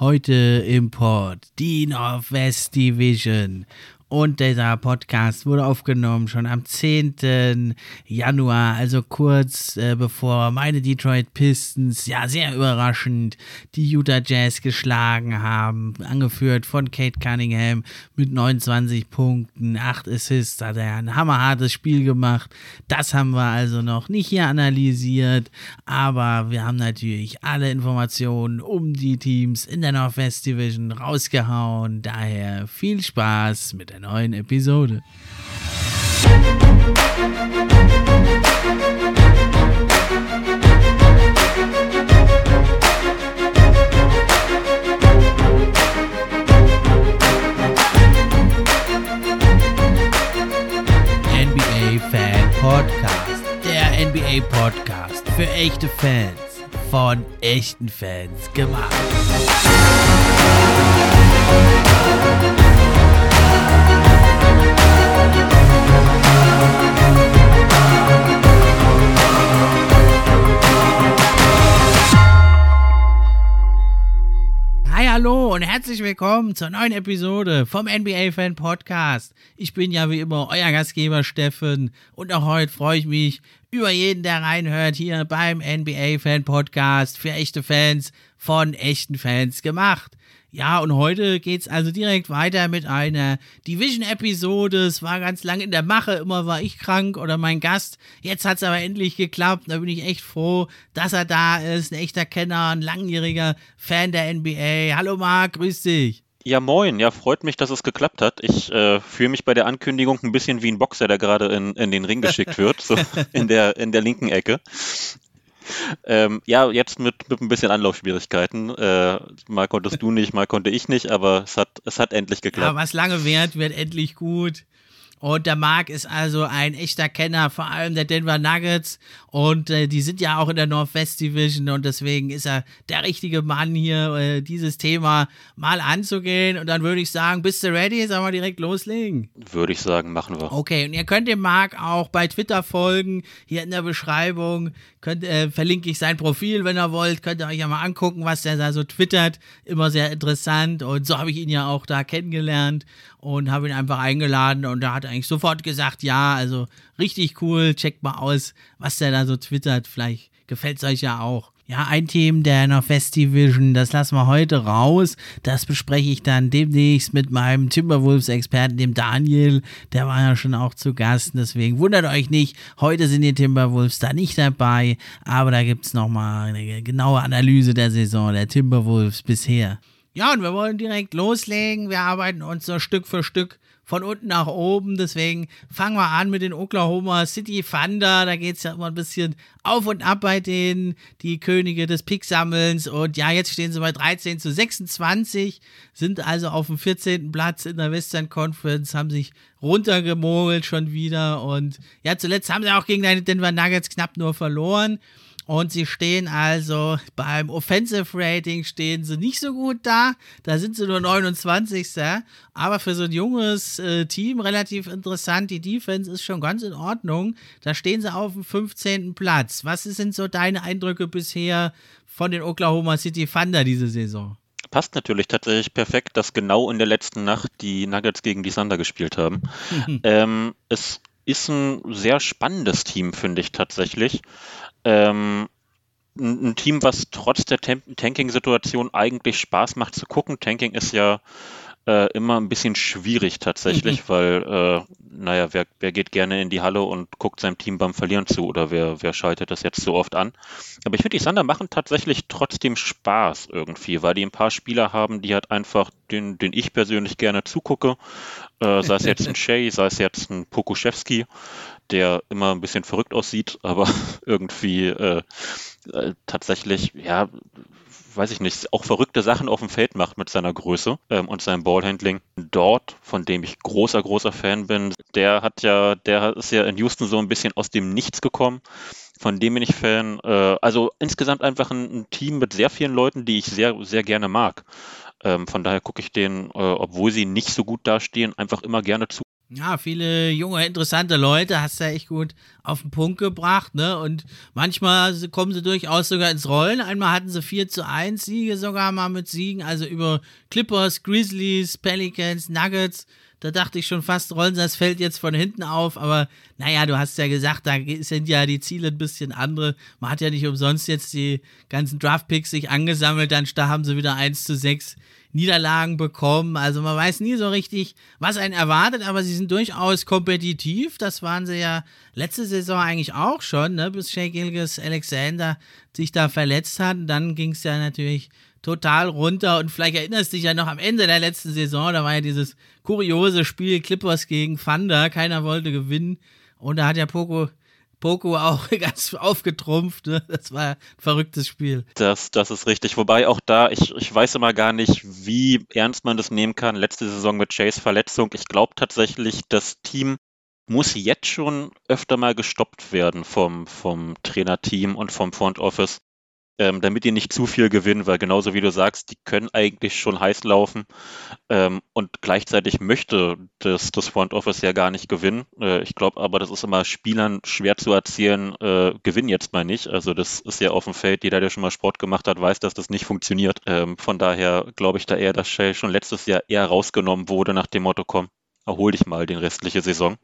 Heute im Pod, die Northwest Division. Und dieser Podcast wurde aufgenommen schon am 10. Januar, also kurz äh, bevor meine Detroit Pistons, ja sehr überraschend, die Utah Jazz geschlagen haben. Angeführt von Kate Cunningham mit 29 Punkten, 8 Assists, hat er ein hammerhartes Spiel gemacht. Das haben wir also noch nicht hier analysiert, aber wir haben natürlich alle Informationen um die Teams in der Northwest Division rausgehauen. Daher viel Spaß mit der neuen Episode. NBA Fan Podcast. Der NBA Podcast für echte Fans. Von echten Fans gemacht. Hi, hallo und herzlich willkommen zur neuen Episode vom NBA Fan Podcast. Ich bin ja wie immer euer Gastgeber Steffen und auch heute freue ich mich über jeden, der reinhört hier beim NBA Fan Podcast für echte Fans von echten Fans gemacht. Ja, und heute geht's also direkt weiter mit einer Division-Episode. Es war ganz lange in der Mache, immer war ich krank oder mein Gast. Jetzt hat's aber endlich geklappt. Da bin ich echt froh, dass er da ist. Ein echter Kenner, ein langjähriger Fan der NBA. Hallo Marc, grüß dich. Ja, moin. Ja, freut mich, dass es geklappt hat. Ich äh, fühle mich bei der Ankündigung ein bisschen wie ein Boxer, der gerade in, in den Ring geschickt wird, so in der, in der linken Ecke. Ähm, ja, jetzt mit, mit ein bisschen Anlaufschwierigkeiten. Äh, mal konntest du nicht, mal konnte ich nicht, aber es hat, es hat endlich geklappt. Ja, was lange währt, wird endlich gut. Und der Marc ist also ein echter Kenner, vor allem der Denver Nuggets. Und äh, die sind ja auch in der Northwest Division und deswegen ist er der richtige Mann hier, äh, dieses Thema mal anzugehen. Und dann würde ich sagen, bist du ready? Sollen wir direkt loslegen? Würde ich sagen, machen wir. Okay, und ihr könnt dem Marc auch bei Twitter folgen. Hier in der Beschreibung könnt, äh, verlinke ich sein Profil, wenn ihr wollt. Könnt ihr euch ja mal angucken, was der da so twittert. Immer sehr interessant. Und so habe ich ihn ja auch da kennengelernt und habe ihn einfach eingeladen und er hat eigentlich sofort gesagt, ja, also richtig cool, checkt mal aus, was der da so twittert, vielleicht gefällt es euch ja auch. Ja, ein Thema der Northwest Division, das lassen wir heute raus. Das bespreche ich dann demnächst mit meinem Timberwolves-Experten, dem Daniel. Der war ja schon auch zu Gast. Deswegen wundert euch nicht, heute sind die Timberwolves da nicht dabei. Aber da gibt es nochmal eine genaue Analyse der Saison der Timberwolves bisher. Ja, und wir wollen direkt loslegen. Wir arbeiten uns so Stück für Stück von unten nach oben. Deswegen fangen wir an mit den Oklahoma City Thunder. Da geht es ja immer ein bisschen auf und ab bei denen, die Könige des Picksammelns. Und ja, jetzt stehen sie bei 13 zu 26, sind also auf dem 14. Platz in der Western Conference, haben sich runtergemogelt schon wieder. Und ja, zuletzt haben sie auch gegen die Denver Nuggets knapp nur verloren. Und sie stehen also beim Offensive Rating stehen sie nicht so gut da. Da sind sie nur 29. Aber für so ein junges äh, Team relativ interessant. Die Defense ist schon ganz in Ordnung. Da stehen sie auf dem 15. Platz. Was sind so deine Eindrücke bisher von den Oklahoma City Thunder diese Saison? Passt natürlich tatsächlich perfekt, dass genau in der letzten Nacht die Nuggets gegen die Thunder gespielt haben. ähm, es ist ein sehr spannendes Team, finde ich tatsächlich. Ähm, ein Team, was trotz der Tanking-Situation eigentlich Spaß macht zu gucken. Tanking ist ja äh, immer ein bisschen schwierig tatsächlich, mhm. weil, äh, naja, wer, wer geht gerne in die Halle und guckt seinem Team beim Verlieren zu oder wer, wer schaltet das jetzt so oft an? Aber ich finde, die Sander machen tatsächlich trotzdem Spaß irgendwie, weil die ein paar Spieler haben, die halt einfach, den, den ich persönlich gerne zugucke, äh, sei es jetzt ein Shay, sei es jetzt ein Pokuschewski, der immer ein bisschen verrückt aussieht, aber irgendwie äh, äh, tatsächlich, ja, weiß ich nicht, auch verrückte Sachen auf dem Feld macht mit seiner Größe ähm, und seinem Ballhandling. Dort, von dem ich großer, großer Fan bin, der hat ja, der ist ja in Houston so ein bisschen aus dem Nichts gekommen. Von dem bin ich Fan. Äh, also insgesamt einfach ein, ein, Team mit sehr vielen Leuten, die ich sehr, sehr gerne mag. Ähm, von daher gucke ich denen, äh, obwohl sie nicht so gut dastehen, einfach immer gerne zu. Ja, viele junge, interessante Leute hast du ja echt gut auf den Punkt gebracht, ne? Und manchmal kommen sie durchaus sogar ins Rollen. Einmal hatten sie 4 zu 1 Siege sogar mal mit Siegen, also über Clippers, Grizzlies, Pelicans, Nuggets. Da dachte ich schon fast, rollen sie das Feld jetzt von hinten auf. Aber naja, du hast ja gesagt, da sind ja die Ziele ein bisschen andere. Man hat ja nicht umsonst jetzt die ganzen Draftpicks sich angesammelt. Dann da haben sie wieder 1 zu 6 Niederlagen bekommen. Also man weiß nie so richtig, was einen erwartet, aber sie sind durchaus kompetitiv. Das waren sie ja letzte Saison eigentlich auch schon, ne? bis Shea Gilgis Alexander sich da verletzt hat. Und dann ging es ja natürlich total runter. Und vielleicht erinnerst du dich ja noch am Ende der letzten Saison, da war ja dieses kuriose Spiel Clippers gegen Thunder. Keiner wollte gewinnen. Und da hat ja Poco Poco auch ganz aufgetrumpft. Ne? Das war ein verrücktes Spiel. Das, das ist richtig. Wobei auch da, ich, ich weiß immer gar nicht, wie ernst man das nehmen kann. Letzte Saison mit Jays Verletzung. Ich glaube tatsächlich, das Team muss jetzt schon öfter mal gestoppt werden vom, vom Trainerteam und vom Front Office ähm, damit die nicht zu viel gewinnen, weil genauso wie du sagst, die können eigentlich schon heiß laufen ähm, und gleichzeitig möchte das, das Front Office ja gar nicht gewinnen. Äh, ich glaube aber, das ist immer Spielern schwer zu erzählen, äh, gewinn jetzt mal nicht. Also das ist ja auf dem Feld, jeder, der schon mal Sport gemacht hat, weiß, dass das nicht funktioniert. Ähm, von daher glaube ich da eher, dass Shea schon letztes Jahr eher rausgenommen wurde nach dem Motto, komm, erhol dich mal den restliche Saison.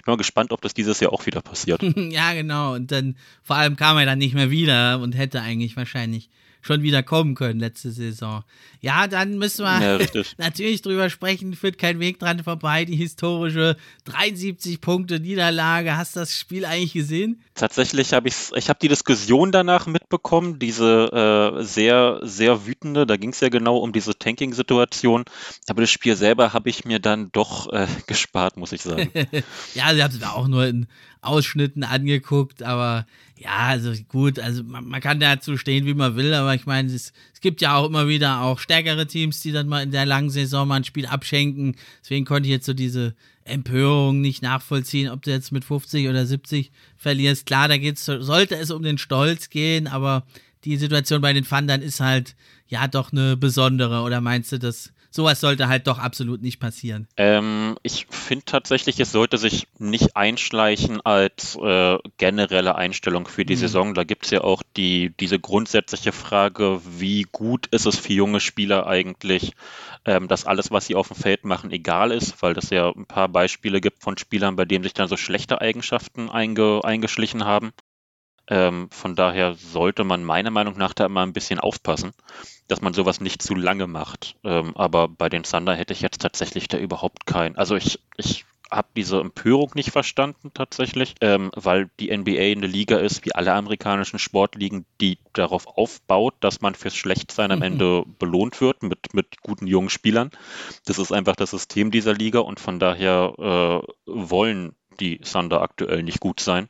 Ich bin mal gespannt, ob das dieses Jahr auch wieder passiert. ja, genau. Und dann, vor allem kam er dann nicht mehr wieder und hätte eigentlich wahrscheinlich schon wieder kommen können letzte Saison. Ja, dann müssen wir ja, natürlich drüber sprechen, führt kein Weg dran vorbei. Die historische 73 Punkte Niederlage. Hast du das Spiel eigentlich gesehen? Tatsächlich habe ich ich habe die Diskussion danach mitbekommen, diese äh, sehr sehr wütende. Da ging es ja genau um diese Tanking-Situation. Aber das Spiel selber habe ich mir dann doch äh, gespart, muss ich sagen. ja, sie haben es auch nur in Ausschnitten angeguckt, aber ja, also gut, also man, man, kann dazu stehen, wie man will, aber ich meine, es, es, gibt ja auch immer wieder auch stärkere Teams, die dann mal in der langen Saison mal ein Spiel abschenken. Deswegen konnte ich jetzt so diese Empörung nicht nachvollziehen, ob du jetzt mit 50 oder 70 verlierst. Klar, da geht's, sollte es um den Stolz gehen, aber die Situation bei den Fandern ist halt ja doch eine besondere. Oder meinst du, dass sowas sollte halt doch absolut nicht passieren. Ähm, ich finde tatsächlich, es sollte sich nicht einschleichen als äh, generelle Einstellung für die mhm. Saison. Da gibt es ja auch die, diese grundsätzliche Frage, wie gut ist es für junge Spieler eigentlich, ähm, dass alles, was sie auf dem Feld machen, egal ist, weil es ja ein paar Beispiele gibt von Spielern, bei denen sich dann so schlechte Eigenschaften einge, eingeschlichen haben. Ähm, von daher sollte man meiner Meinung nach da immer ein bisschen aufpassen, dass man sowas nicht zu lange macht. Ähm, aber bei den Thunder hätte ich jetzt tatsächlich da überhaupt keinen. Also ich, ich habe diese Empörung nicht verstanden tatsächlich, ähm, weil die NBA eine Liga ist, wie alle amerikanischen Sportligen, die darauf aufbaut, dass man fürs Schlechtsein am Ende belohnt wird mit, mit guten jungen Spielern. Das ist einfach das System dieser Liga und von daher äh, wollen die Thunder aktuell nicht gut sein.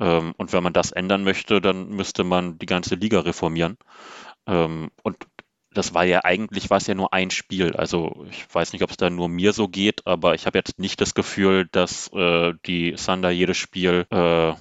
Ähm, und wenn man das ändern möchte, dann müsste man die ganze Liga reformieren. Ähm, und das war ja eigentlich war es ja nur ein Spiel. Also ich weiß nicht, ob es da nur mir so geht, aber ich habe jetzt nicht das Gefühl, dass äh, die Thunder jedes Spiel äh,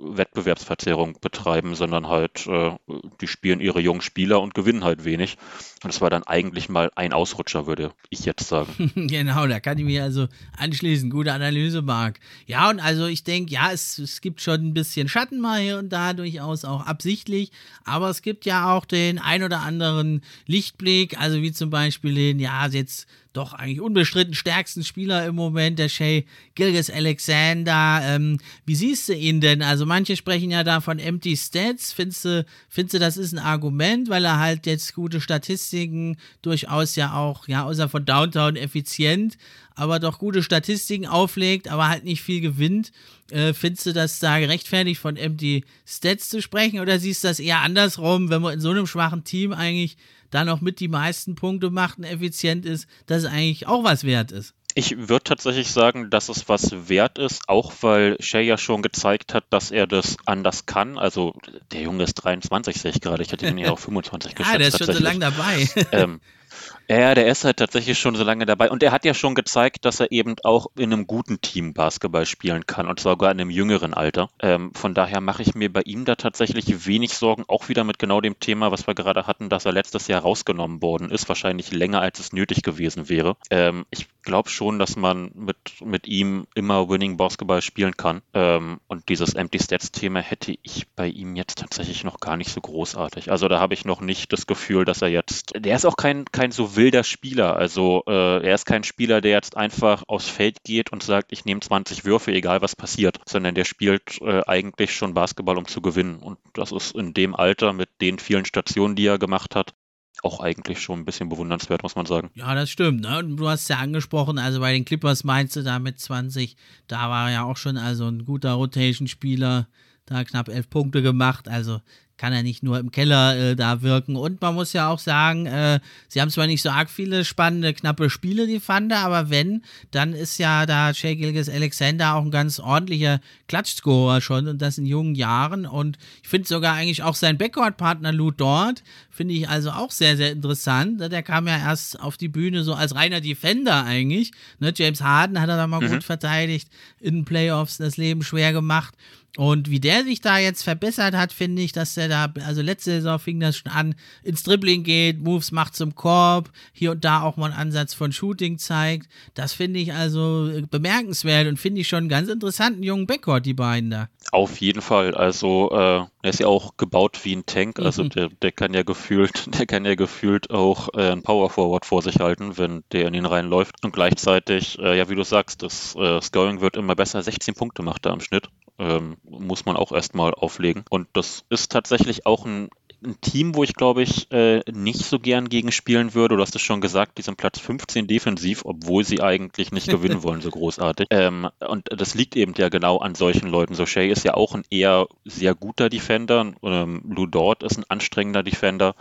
Wettbewerbsverzerrung betreiben, sondern halt, äh, die spielen ihre jungen Spieler und gewinnen halt wenig. Und es war dann eigentlich mal ein Ausrutscher, würde ich jetzt sagen. genau, da kann ich mir also anschließen. Gute Analyse, Marc. Ja, und also ich denke, ja, es, es gibt schon ein bisschen Schatten mal hier und da, durchaus auch absichtlich. Aber es gibt ja auch den ein oder anderen Lichtblick, also wie zum Beispiel den, ja, jetzt doch eigentlich unbestritten stärksten Spieler im Moment, der Shay Gilgis Alexander. Ähm, wie siehst du ihn denn? Also manche sprechen ja da von Empty Stats. Findest du, findest du, das ist ein Argument, weil er halt jetzt gute Statistiken durchaus ja auch, ja, außer von Downtown effizient, aber doch gute Statistiken auflegt, aber halt nicht viel gewinnt. Äh, findest du das da gerechtfertigt von Empty Stats zu sprechen oder siehst du das eher andersrum, wenn man in so einem schwachen Team eigentlich da noch mit die meisten Punkte macht und effizient ist, dass es eigentlich auch was wert ist. Ich würde tatsächlich sagen, dass es was wert ist, auch weil Shay ja schon gezeigt hat, dass er das anders kann. Also der Junge ist 23, sehe ich gerade. Ich hatte ihn ja auch 25 geschätzt. ah, der ist schon so lange dabei. ähm, Ja, der ist halt tatsächlich schon so lange dabei. Und er hat ja schon gezeigt, dass er eben auch in einem guten Team Basketball spielen kann und sogar in einem jüngeren Alter. Ähm, von daher mache ich mir bei ihm da tatsächlich wenig Sorgen. Auch wieder mit genau dem Thema, was wir gerade hatten, dass er letztes Jahr rausgenommen worden ist. Wahrscheinlich länger, als es nötig gewesen wäre. Ähm, ich glaube schon, dass man mit, mit ihm immer Winning Basketball spielen kann. Ähm, und dieses Empty Stats Thema hätte ich bei ihm jetzt tatsächlich noch gar nicht so großartig. Also da habe ich noch nicht das Gefühl, dass er jetzt, der ist auch kein, kein so wilder Spieler. Also äh, er ist kein Spieler, der jetzt einfach aufs Feld geht und sagt, ich nehme 20 Würfe, egal was passiert, sondern der spielt äh, eigentlich schon Basketball, um zu gewinnen. Und das ist in dem Alter mit den vielen Stationen, die er gemacht hat, auch eigentlich schon ein bisschen bewundernswert, muss man sagen. Ja, das stimmt. Ne? Du hast ja angesprochen, also bei den Clippers meinst du da mit 20, da war er ja auch schon also ein guter Rotation-Spieler, da knapp elf Punkte gemacht. Also kann er nicht nur im Keller äh, da wirken. Und man muss ja auch sagen, äh, sie haben zwar nicht so arg viele spannende, knappe Spiele, die Fande, aber wenn, dann ist ja da Shea Gilgis Alexander auch ein ganz ordentlicher Klatschscorer schon und das in jungen Jahren. Und ich finde sogar eigentlich auch sein Backcourt-Partner Lou Dort, finde ich also auch sehr, sehr interessant. Der kam ja erst auf die Bühne so als reiner Defender eigentlich. Ne? James Harden hat er da mal mhm. gut verteidigt, in den Playoffs das Leben schwer gemacht. Und wie der sich da jetzt verbessert hat, finde ich, dass der da, also letzte Saison fing das schon an, ins Dribbling geht, Moves macht zum Korb, hier und da auch mal einen Ansatz von Shooting zeigt. Das finde ich also bemerkenswert und finde ich schon einen ganz interessanten jungen Backcourt, die beiden da. Auf jeden Fall. Also äh, er ist ja auch gebaut wie ein Tank. Also mhm. der, der kann ja gefühlt, der kann ja gefühlt auch äh, ein Power Forward vor sich halten, wenn der in ihn reinläuft. Und gleichzeitig, äh, ja, wie du sagst, das äh, Scoring wird immer besser. 16 Punkte macht er am Schnitt ähm, muss man auch erstmal auflegen. Und das ist tatsächlich auch ein ein Team, wo ich glaube ich äh, nicht so gern gegen spielen würde. Du hast es schon gesagt, die sind Platz 15 defensiv, obwohl sie eigentlich nicht gewinnen wollen, so großartig. Ähm, und das liegt eben ja genau an solchen Leuten. So Shay ist ja auch ein eher sehr guter Defender. Ähm, Lou Dort ist ein anstrengender Defender.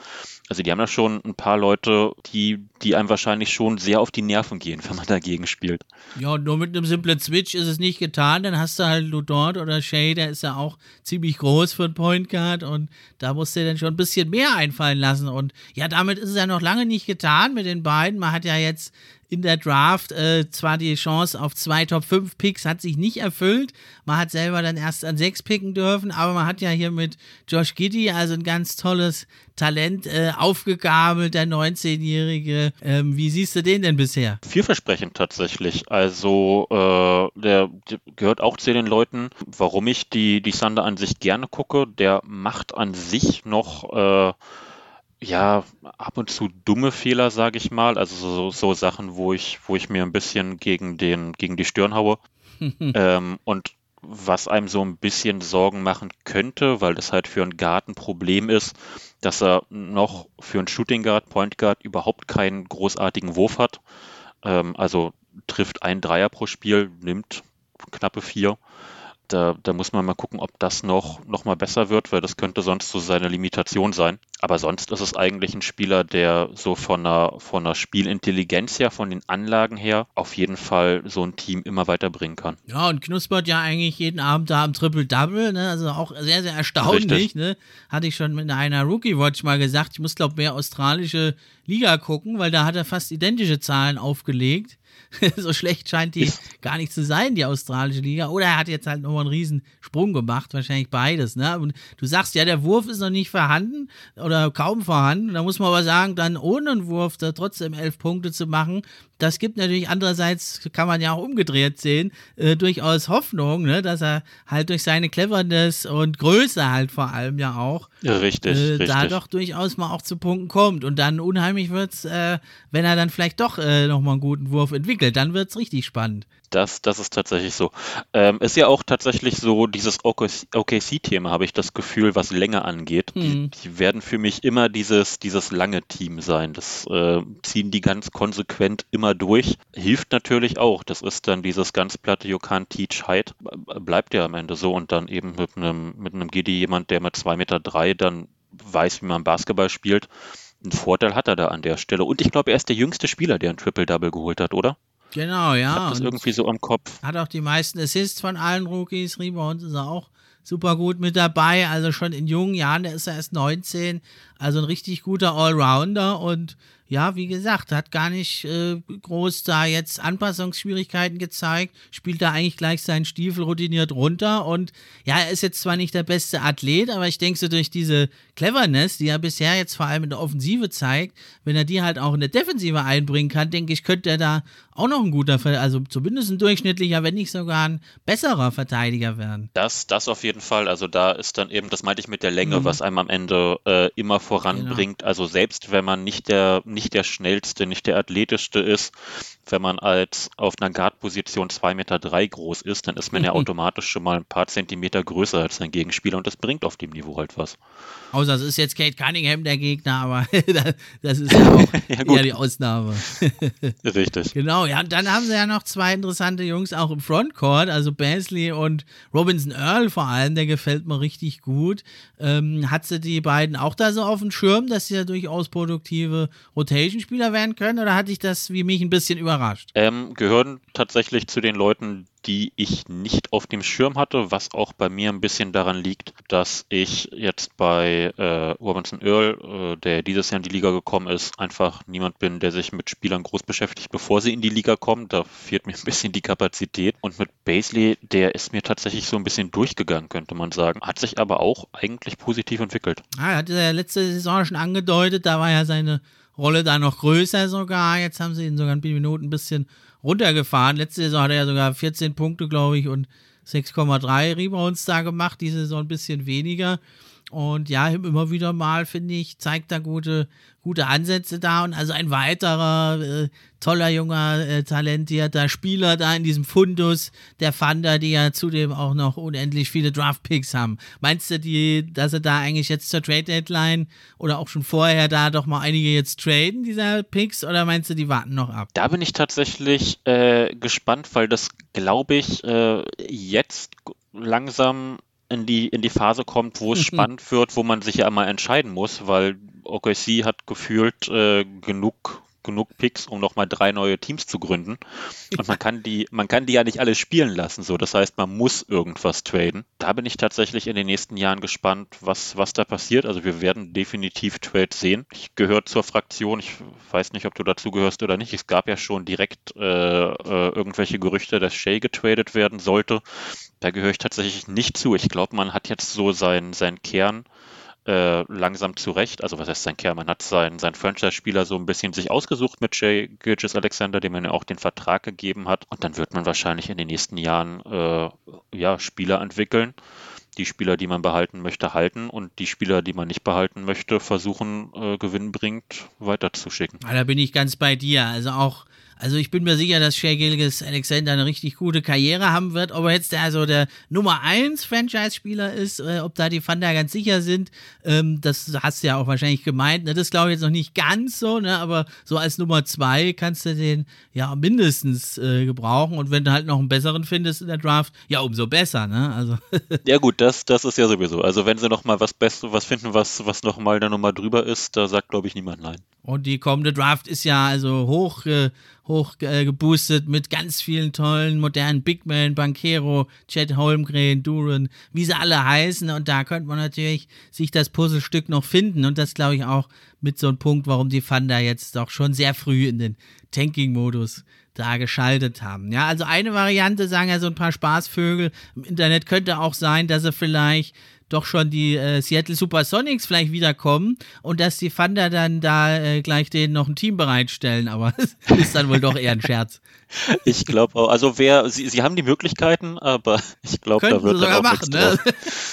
Also die haben da schon ein paar Leute, die, die einem wahrscheinlich schon sehr auf die Nerven gehen, wenn man dagegen spielt. Ja, nur mit einem simplen Switch ist es nicht getan. Dann hast du halt Lou Dort oder Shay, der ist ja auch ziemlich groß für einen Point Guard und da musst du dann schon ein bisschen mehr einfallen lassen. Und ja, damit ist es ja noch lange nicht getan mit den beiden. Man hat ja jetzt in der Draft äh, zwar die Chance auf zwei Top 5 Picks hat sich nicht erfüllt. Man hat selber dann erst an sechs picken dürfen, aber man hat ja hier mit Josh Giddy also ein ganz tolles Talent äh, aufgegabelt, der 19-Jährige. Ähm, wie siehst du den denn bisher? Vielversprechend tatsächlich. Also äh, der, der, gehört auch zu den Leuten, warum ich die, die Thunder an sich gerne gucke. Der macht an sich noch äh, ja, ab und zu dumme Fehler, sage ich mal. Also so, so, Sachen, wo ich, wo ich mir ein bisschen gegen, den, gegen die Stirn haue. ähm, und was einem so ein bisschen Sorgen machen könnte, weil das halt für einen Guard ein Problem ist, dass er noch für einen Shooting Guard, Point Guard überhaupt keinen großartigen Wurf hat. Ähm, also trifft ein Dreier pro Spiel, nimmt knappe vier da, da muss man mal gucken, ob das noch, noch mal besser wird, weil das könnte sonst so seine Limitation sein. Aber sonst ist es eigentlich ein Spieler, der so von einer, von einer Spielintelligenz her, von den Anlagen her, auf jeden Fall so ein Team immer weiterbringen kann. Ja, und knuspert ja eigentlich jeden Abend da am Triple-Double, ne? also auch sehr, sehr erstaunlich. Ne? Hatte ich schon mit einer Rookie-Watch mal gesagt, ich muss, glaube mehr australische Liga gucken, weil da hat er fast identische Zahlen aufgelegt. so schlecht scheint die gar nicht zu sein, die australische Liga. Oder er hat jetzt halt nochmal einen riesen Sprung gemacht, wahrscheinlich beides. Ne? Und du sagst ja, der Wurf ist noch nicht vorhanden oder kaum vorhanden. Da muss man aber sagen, dann ohne einen Wurf da trotzdem elf Punkte zu machen, das gibt natürlich andererseits, kann man ja auch umgedreht sehen, äh, durchaus Hoffnung, ne, dass er halt durch seine Cleverness und Größe halt vor allem ja auch ja, richtig, äh, richtig. da doch durchaus mal auch zu Punkten kommt. Und dann unheimlich wird es, äh, wenn er dann vielleicht doch äh, nochmal einen guten Wurf entwickelt, dann wird es richtig spannend. Das, das ist tatsächlich so. Ähm, ist ja auch tatsächlich so, dieses OKC-Thema habe ich das Gefühl, was länger angeht. Hm. Die, die, werden für mich immer dieses, dieses lange Team sein. Das äh, ziehen die ganz konsequent immer durch. Hilft natürlich auch. Das ist dann dieses ganz platte You can't teach height. Bleibt ja am Ende so und dann eben mit einem, mit einem Giddy jemand, der mit 2,3 Meter drei dann weiß, wie man Basketball spielt. Einen Vorteil hat er da an der Stelle. Und ich glaube, er ist der jüngste Spieler, der ein Triple-Double geholt hat, oder? Genau, ja. Hat das irgendwie so am Kopf. Hat auch die meisten Assists von allen Rookies. Rebounds ist er auch super gut mit dabei. Also schon in jungen Jahren, der ist er erst 19. Also ein richtig guter Allrounder und ja, wie gesagt, hat gar nicht äh, groß da jetzt Anpassungsschwierigkeiten gezeigt, spielt da eigentlich gleich seinen Stiefel routiniert runter und ja, er ist jetzt zwar nicht der beste Athlet, aber ich denke so durch diese Cleverness, die er bisher jetzt vor allem in der Offensive zeigt, wenn er die halt auch in der Defensive einbringen kann, denke ich, könnte er da auch noch ein guter, also zumindest ein durchschnittlicher, wenn nicht sogar ein besserer Verteidiger werden. Das, das auf jeden Fall. Also da ist dann eben, das meinte ich mit der Länge, mhm. was einem am Ende äh, immer voranbringt. Genau. Also selbst wenn man nicht der, nicht der schnellste, nicht der athletischste ist, wenn man als auf einer Guard-Position 2,3 Meter drei groß ist, dann ist man ja automatisch schon mal ein paar Zentimeter größer als sein Gegenspieler und das bringt auf dem Niveau halt was. Außer es ist jetzt Kate Cunningham der Gegner, aber das ist ja auch ja, eher die Ausnahme. Richtig. Genau, ja, und dann haben sie ja noch zwei interessante Jungs auch im Frontcourt, also Basley und Robinson Earl vor allem, der gefällt mir richtig gut. Ähm, hat sie die beiden auch da so auf dem Schirm, dass sie ja durchaus produktive Rotation-Spieler werden können oder hatte ich das wie mich ein bisschen überrascht? Ähm, gehören tatsächlich zu den Leuten, die ich nicht auf dem Schirm hatte, was auch bei mir ein bisschen daran liegt, dass ich jetzt bei äh, Robinson Earl, äh, der dieses Jahr in die Liga gekommen ist, einfach niemand bin, der sich mit Spielern groß beschäftigt, bevor sie in die Liga kommen. Da fehlt mir ein bisschen die Kapazität. Und mit Basley, der ist mir tatsächlich so ein bisschen durchgegangen, könnte man sagen. Hat sich aber auch eigentlich positiv entwickelt. Ah, er hatte ja letzte Saison schon angedeutet, da war ja seine Rolle da noch größer sogar. Jetzt haben sie ihn sogar ein paar Minuten ein bisschen runtergefahren. Letzte Saison hat er ja sogar 14 Punkte, glaube ich, und 6,3 Rebounds da gemacht. Diese Saison ein bisschen weniger. Und ja, immer wieder mal, finde ich, zeigt da gute, gute Ansätze da. Und also ein weiterer äh, toller junger, äh, talentierter Spieler da in diesem Fundus der Thunder, die ja zudem auch noch unendlich viele Draft-Picks haben. Meinst du, die, dass sie da eigentlich jetzt zur Trade-Deadline oder auch schon vorher da doch mal einige jetzt traden, dieser Picks, oder meinst du, die warten noch ab? Da bin ich tatsächlich äh, gespannt, weil das, glaube ich, äh, jetzt langsam in die, in die Phase kommt, wo es spannend wird, wo man sich ja immer entscheiden muss, weil OKC hat gefühlt äh, genug genug Picks, um nochmal drei neue Teams zu gründen. Und man kann die, man kann die ja nicht alle spielen lassen. So, das heißt, man muss irgendwas traden. Da bin ich tatsächlich in den nächsten Jahren gespannt, was, was da passiert. Also wir werden definitiv Trades sehen. Ich gehöre zur Fraktion, ich weiß nicht, ob du dazu gehörst oder nicht. Es gab ja schon direkt äh, äh, irgendwelche Gerüchte, dass Shay getradet werden sollte. Da gehöre ich tatsächlich nicht zu. Ich glaube, man hat jetzt so seinen sein Kern äh, langsam zurecht. Also was heißt sein Kerl? Man hat seinen, seinen Franchise-Spieler so ein bisschen sich ausgesucht mit Jay Gilgis Alexander, dem man ja auch den Vertrag gegeben hat. Und dann wird man wahrscheinlich in den nächsten Jahren äh, ja, Spieler entwickeln. Die Spieler, die man behalten möchte, halten und die Spieler, die man nicht behalten möchte, versuchen, äh, gewinnbringend weiterzuschicken. Ja, da bin ich ganz bei dir. Also auch also ich bin mir sicher, dass Shea Gilgis Alexander eine richtig gute Karriere haben wird. Ob er jetzt der, also der Nummer 1 Franchise-Spieler ist, äh, ob da die Thunder ganz sicher sind, ähm, das hast du ja auch wahrscheinlich gemeint. Ne? Das glaube ich jetzt noch nicht ganz so, ne? aber so als Nummer 2 kannst du den ja mindestens äh, gebrauchen. Und wenn du halt noch einen besseren findest in der Draft, ja, umso besser. Ne? Also ja gut, das, das ist ja sowieso. Also wenn sie noch mal was Bestes, was finden, was, was noch mal der Nummer drüber ist, da sagt, glaube ich, niemand nein. Und die kommende Draft ist ja also hoch, äh, hoch äh, mit ganz vielen tollen, modernen Big Men, Bankero, Chad Holmgren, Duran, wie sie alle heißen. Und da könnte man natürlich sich das Puzzlestück noch finden. Und das glaube ich auch mit so einem Punkt, warum die Thunder jetzt doch schon sehr früh in den Tanking-Modus da geschaltet haben. Ja, also eine Variante, sagen ja so ein paar Spaßvögel im Internet, könnte auch sein, dass sie vielleicht doch schon die äh, Seattle Supersonics vielleicht wiederkommen und dass die Thunder dann da äh, gleich denen noch ein Team bereitstellen, aber das ist dann wohl doch eher ein Scherz. Ich glaube auch, also wer, sie, sie haben die Möglichkeiten, aber ich glaube, da wird dann auch machen, ne?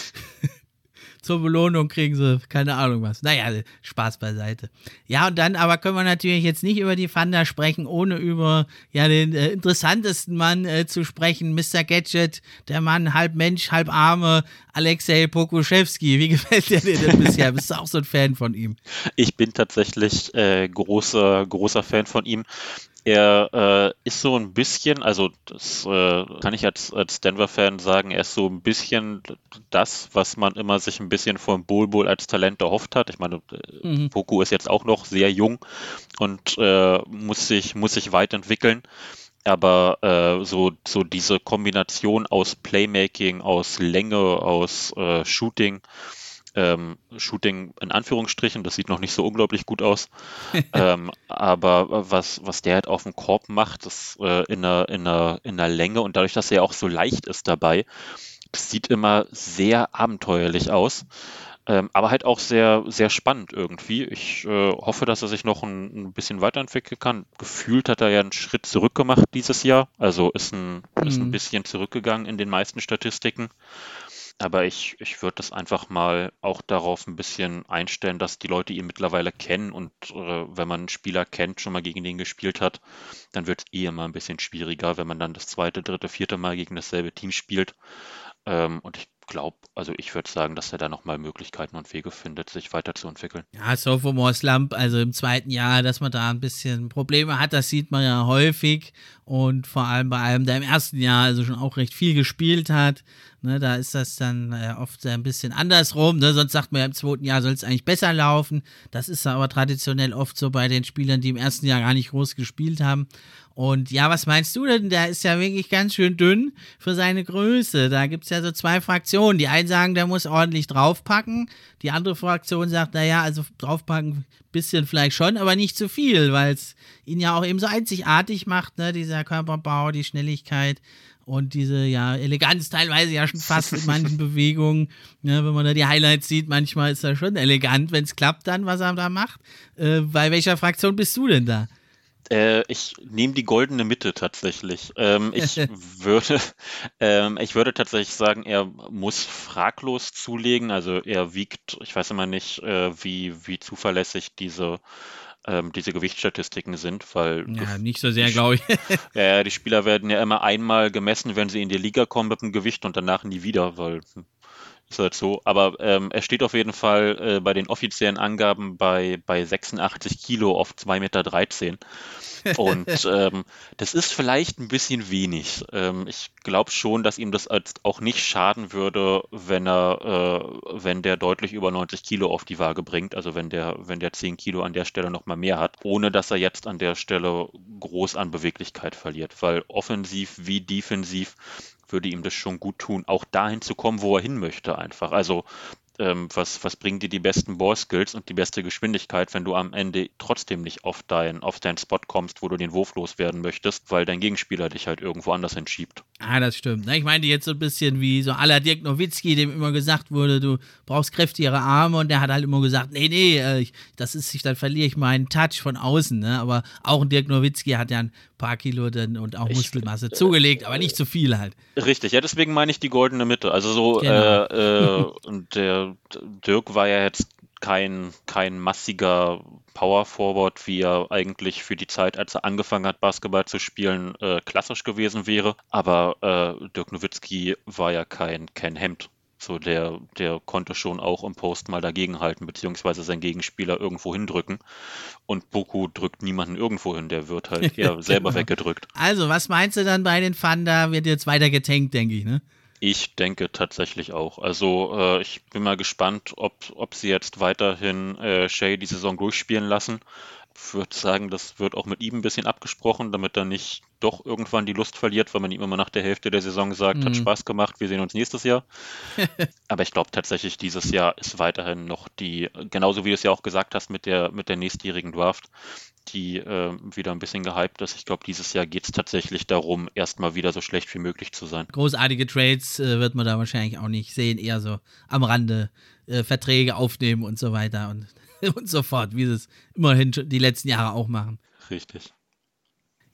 zur Belohnung kriegen sie keine Ahnung was. Naja, Spaß beiseite. Ja, und dann aber können wir natürlich jetzt nicht über die Thunder sprechen, ohne über ja den äh, interessantesten Mann äh, zu sprechen, Mr. Gadget, der Mann halb Mensch, halb Arme, Alexei Pokuschewski. Wie gefällt dir denn bisher? Bist du auch so ein Fan von ihm? Ich bin tatsächlich äh, großer, großer Fan von ihm. Er äh, ist so ein bisschen, also das äh, kann ich als, als Denver-Fan sagen, er ist so ein bisschen das, was man immer sich ein bisschen von Bol Bol als Talent erhofft hat. Ich meine, mhm. Poku ist jetzt auch noch sehr jung und äh, muss, sich, muss sich weit entwickeln. Aber äh, so, so diese Kombination aus Playmaking, aus Länge, aus äh, Shooting, ähm, Shooting in Anführungsstrichen, das sieht noch nicht so unglaublich gut aus. ähm, aber was, was der halt auf dem Korb macht, das äh, in, einer, in, einer, in einer Länge und dadurch, dass er auch so leicht ist dabei, das sieht immer sehr abenteuerlich aus. Ähm, aber halt auch sehr, sehr spannend irgendwie. Ich äh, hoffe, dass er sich noch ein, ein, bisschen weiterentwickeln kann. Gefühlt hat er ja einen Schritt zurück gemacht dieses Jahr. Also ist ein, mhm. ist ein mhm. bisschen zurückgegangen in den meisten Statistiken. Aber ich, ich würde das einfach mal auch darauf ein bisschen einstellen, dass die Leute ihn mittlerweile kennen und äh, wenn man einen Spieler kennt, schon mal gegen den gespielt hat, dann wird es eh immer ein bisschen schwieriger, wenn man dann das zweite, dritte, vierte Mal gegen dasselbe Team spielt. Ähm, und ich glaube, also ich würde sagen, dass er da nochmal Möglichkeiten und Wege findet, sich weiterzuentwickeln. Ja, Sophomore Slump, also im zweiten Jahr, dass man da ein bisschen Probleme hat, das sieht man ja häufig und vor allem bei einem, der im ersten Jahr also schon auch recht viel gespielt hat, ne, da ist das dann äh, oft ein bisschen andersrum, ne, sonst sagt man ja im zweiten Jahr soll es eigentlich besser laufen, das ist aber traditionell oft so bei den Spielern, die im ersten Jahr gar nicht groß gespielt haben und ja, was meinst du denn? Der ist ja wirklich ganz schön dünn für seine Größe. Da gibt es ja so zwei Fraktionen. Die einen sagen, der muss ordentlich draufpacken. Die andere Fraktion sagt, naja, also draufpacken, bisschen vielleicht schon, aber nicht zu viel, weil es ihn ja auch eben so einzigartig macht, ne? Dieser Körperbau, die Schnelligkeit und diese ja Eleganz teilweise ja schon fast in manchen Bewegungen. Ne, wenn man da die Highlights sieht, manchmal ist er schon elegant, wenn es klappt dann, was er da macht. Äh, bei welcher Fraktion bist du denn da? Äh, ich nehme die goldene Mitte tatsächlich. Ähm, ich würde, ähm, ich würde tatsächlich sagen, er muss fraglos zulegen. Also er wiegt, ich weiß immer nicht, äh, wie, wie zuverlässig diese ähm, diese Gewichtsstatistiken sind, weil ja, nicht so sehr, glaube ich. ja, die Spieler werden ja immer einmal gemessen, wenn sie in die Liga kommen mit dem Gewicht und danach nie wieder, weil ist halt so. Aber ähm, er steht auf jeden Fall äh, bei den offiziellen Angaben bei, bei 86 Kilo auf 2,13 Meter. Und ähm, das ist vielleicht ein bisschen wenig. Ähm, ich glaube schon, dass ihm das auch nicht schaden würde, wenn er, äh, wenn der deutlich über 90 Kilo auf die Waage bringt. Also wenn der, wenn der 10 Kilo an der Stelle nochmal mehr hat, ohne dass er jetzt an der Stelle groß an Beweglichkeit verliert. Weil offensiv wie defensiv würde ihm das schon gut tun, auch dahin zu kommen, wo er hin möchte einfach. Also ähm, was, was bringen dir die besten Ball-Skills und die beste Geschwindigkeit, wenn du am Ende trotzdem nicht auf, dein, auf deinen Spot kommst, wo du den Wurf loswerden möchtest, weil dein Gegenspieler dich halt irgendwo anders entschiebt. Ah, das stimmt. Ich meinte jetzt so ein bisschen wie so aller Dirk Nowitzki, dem immer gesagt wurde, du brauchst kräftigere Arme und der hat halt immer gesagt, nee, nee, äh, das ist, dann verliere ich meinen Touch von außen. Ne? Aber auch ein Dirk Nowitzki hat ja ein paar Kilo dann und auch Muskelmasse ich, zugelegt, aber nicht zu viel halt. Richtig, ja, deswegen meine ich die goldene Mitte. Also so, genau. äh, äh, und der Dirk war ja jetzt kein, kein massiger Power Forward, wie er eigentlich für die Zeit, als er angefangen hat, Basketball zu spielen, äh, klassisch gewesen wäre. Aber äh, Dirk Nowitzki war ja kein, kein Hemd. So, der, der konnte schon auch im Post mal dagegenhalten, beziehungsweise seinen Gegenspieler irgendwo hindrücken. Und Boku drückt niemanden irgendwo hin, der wird halt eher selber genau. weggedrückt. Also, was meinst du dann bei den Thunder? Wird jetzt weiter getankt, denke ich, ne? Ich denke tatsächlich auch. Also äh, ich bin mal gespannt, ob, ob sie jetzt weiterhin äh, Shay die Saison durchspielen lassen würde sagen, das wird auch mit ihm ein bisschen abgesprochen, damit er nicht doch irgendwann die Lust verliert, weil man ihm immer nach der Hälfte der Saison sagt, mhm. hat Spaß gemacht, wir sehen uns nächstes Jahr. Aber ich glaube tatsächlich, dieses Jahr ist weiterhin noch die, genauso wie du es ja auch gesagt hast mit der, mit der nächstjährigen Draft, die äh, wieder ein bisschen gehypt ist. Ich glaube, dieses Jahr geht es tatsächlich darum, erstmal wieder so schlecht wie möglich zu sein. Großartige Trades äh, wird man da wahrscheinlich auch nicht sehen, eher so am Rande äh, Verträge aufnehmen und so weiter. Und und so fort, wie sie es immerhin die letzten Jahre auch machen. Richtig.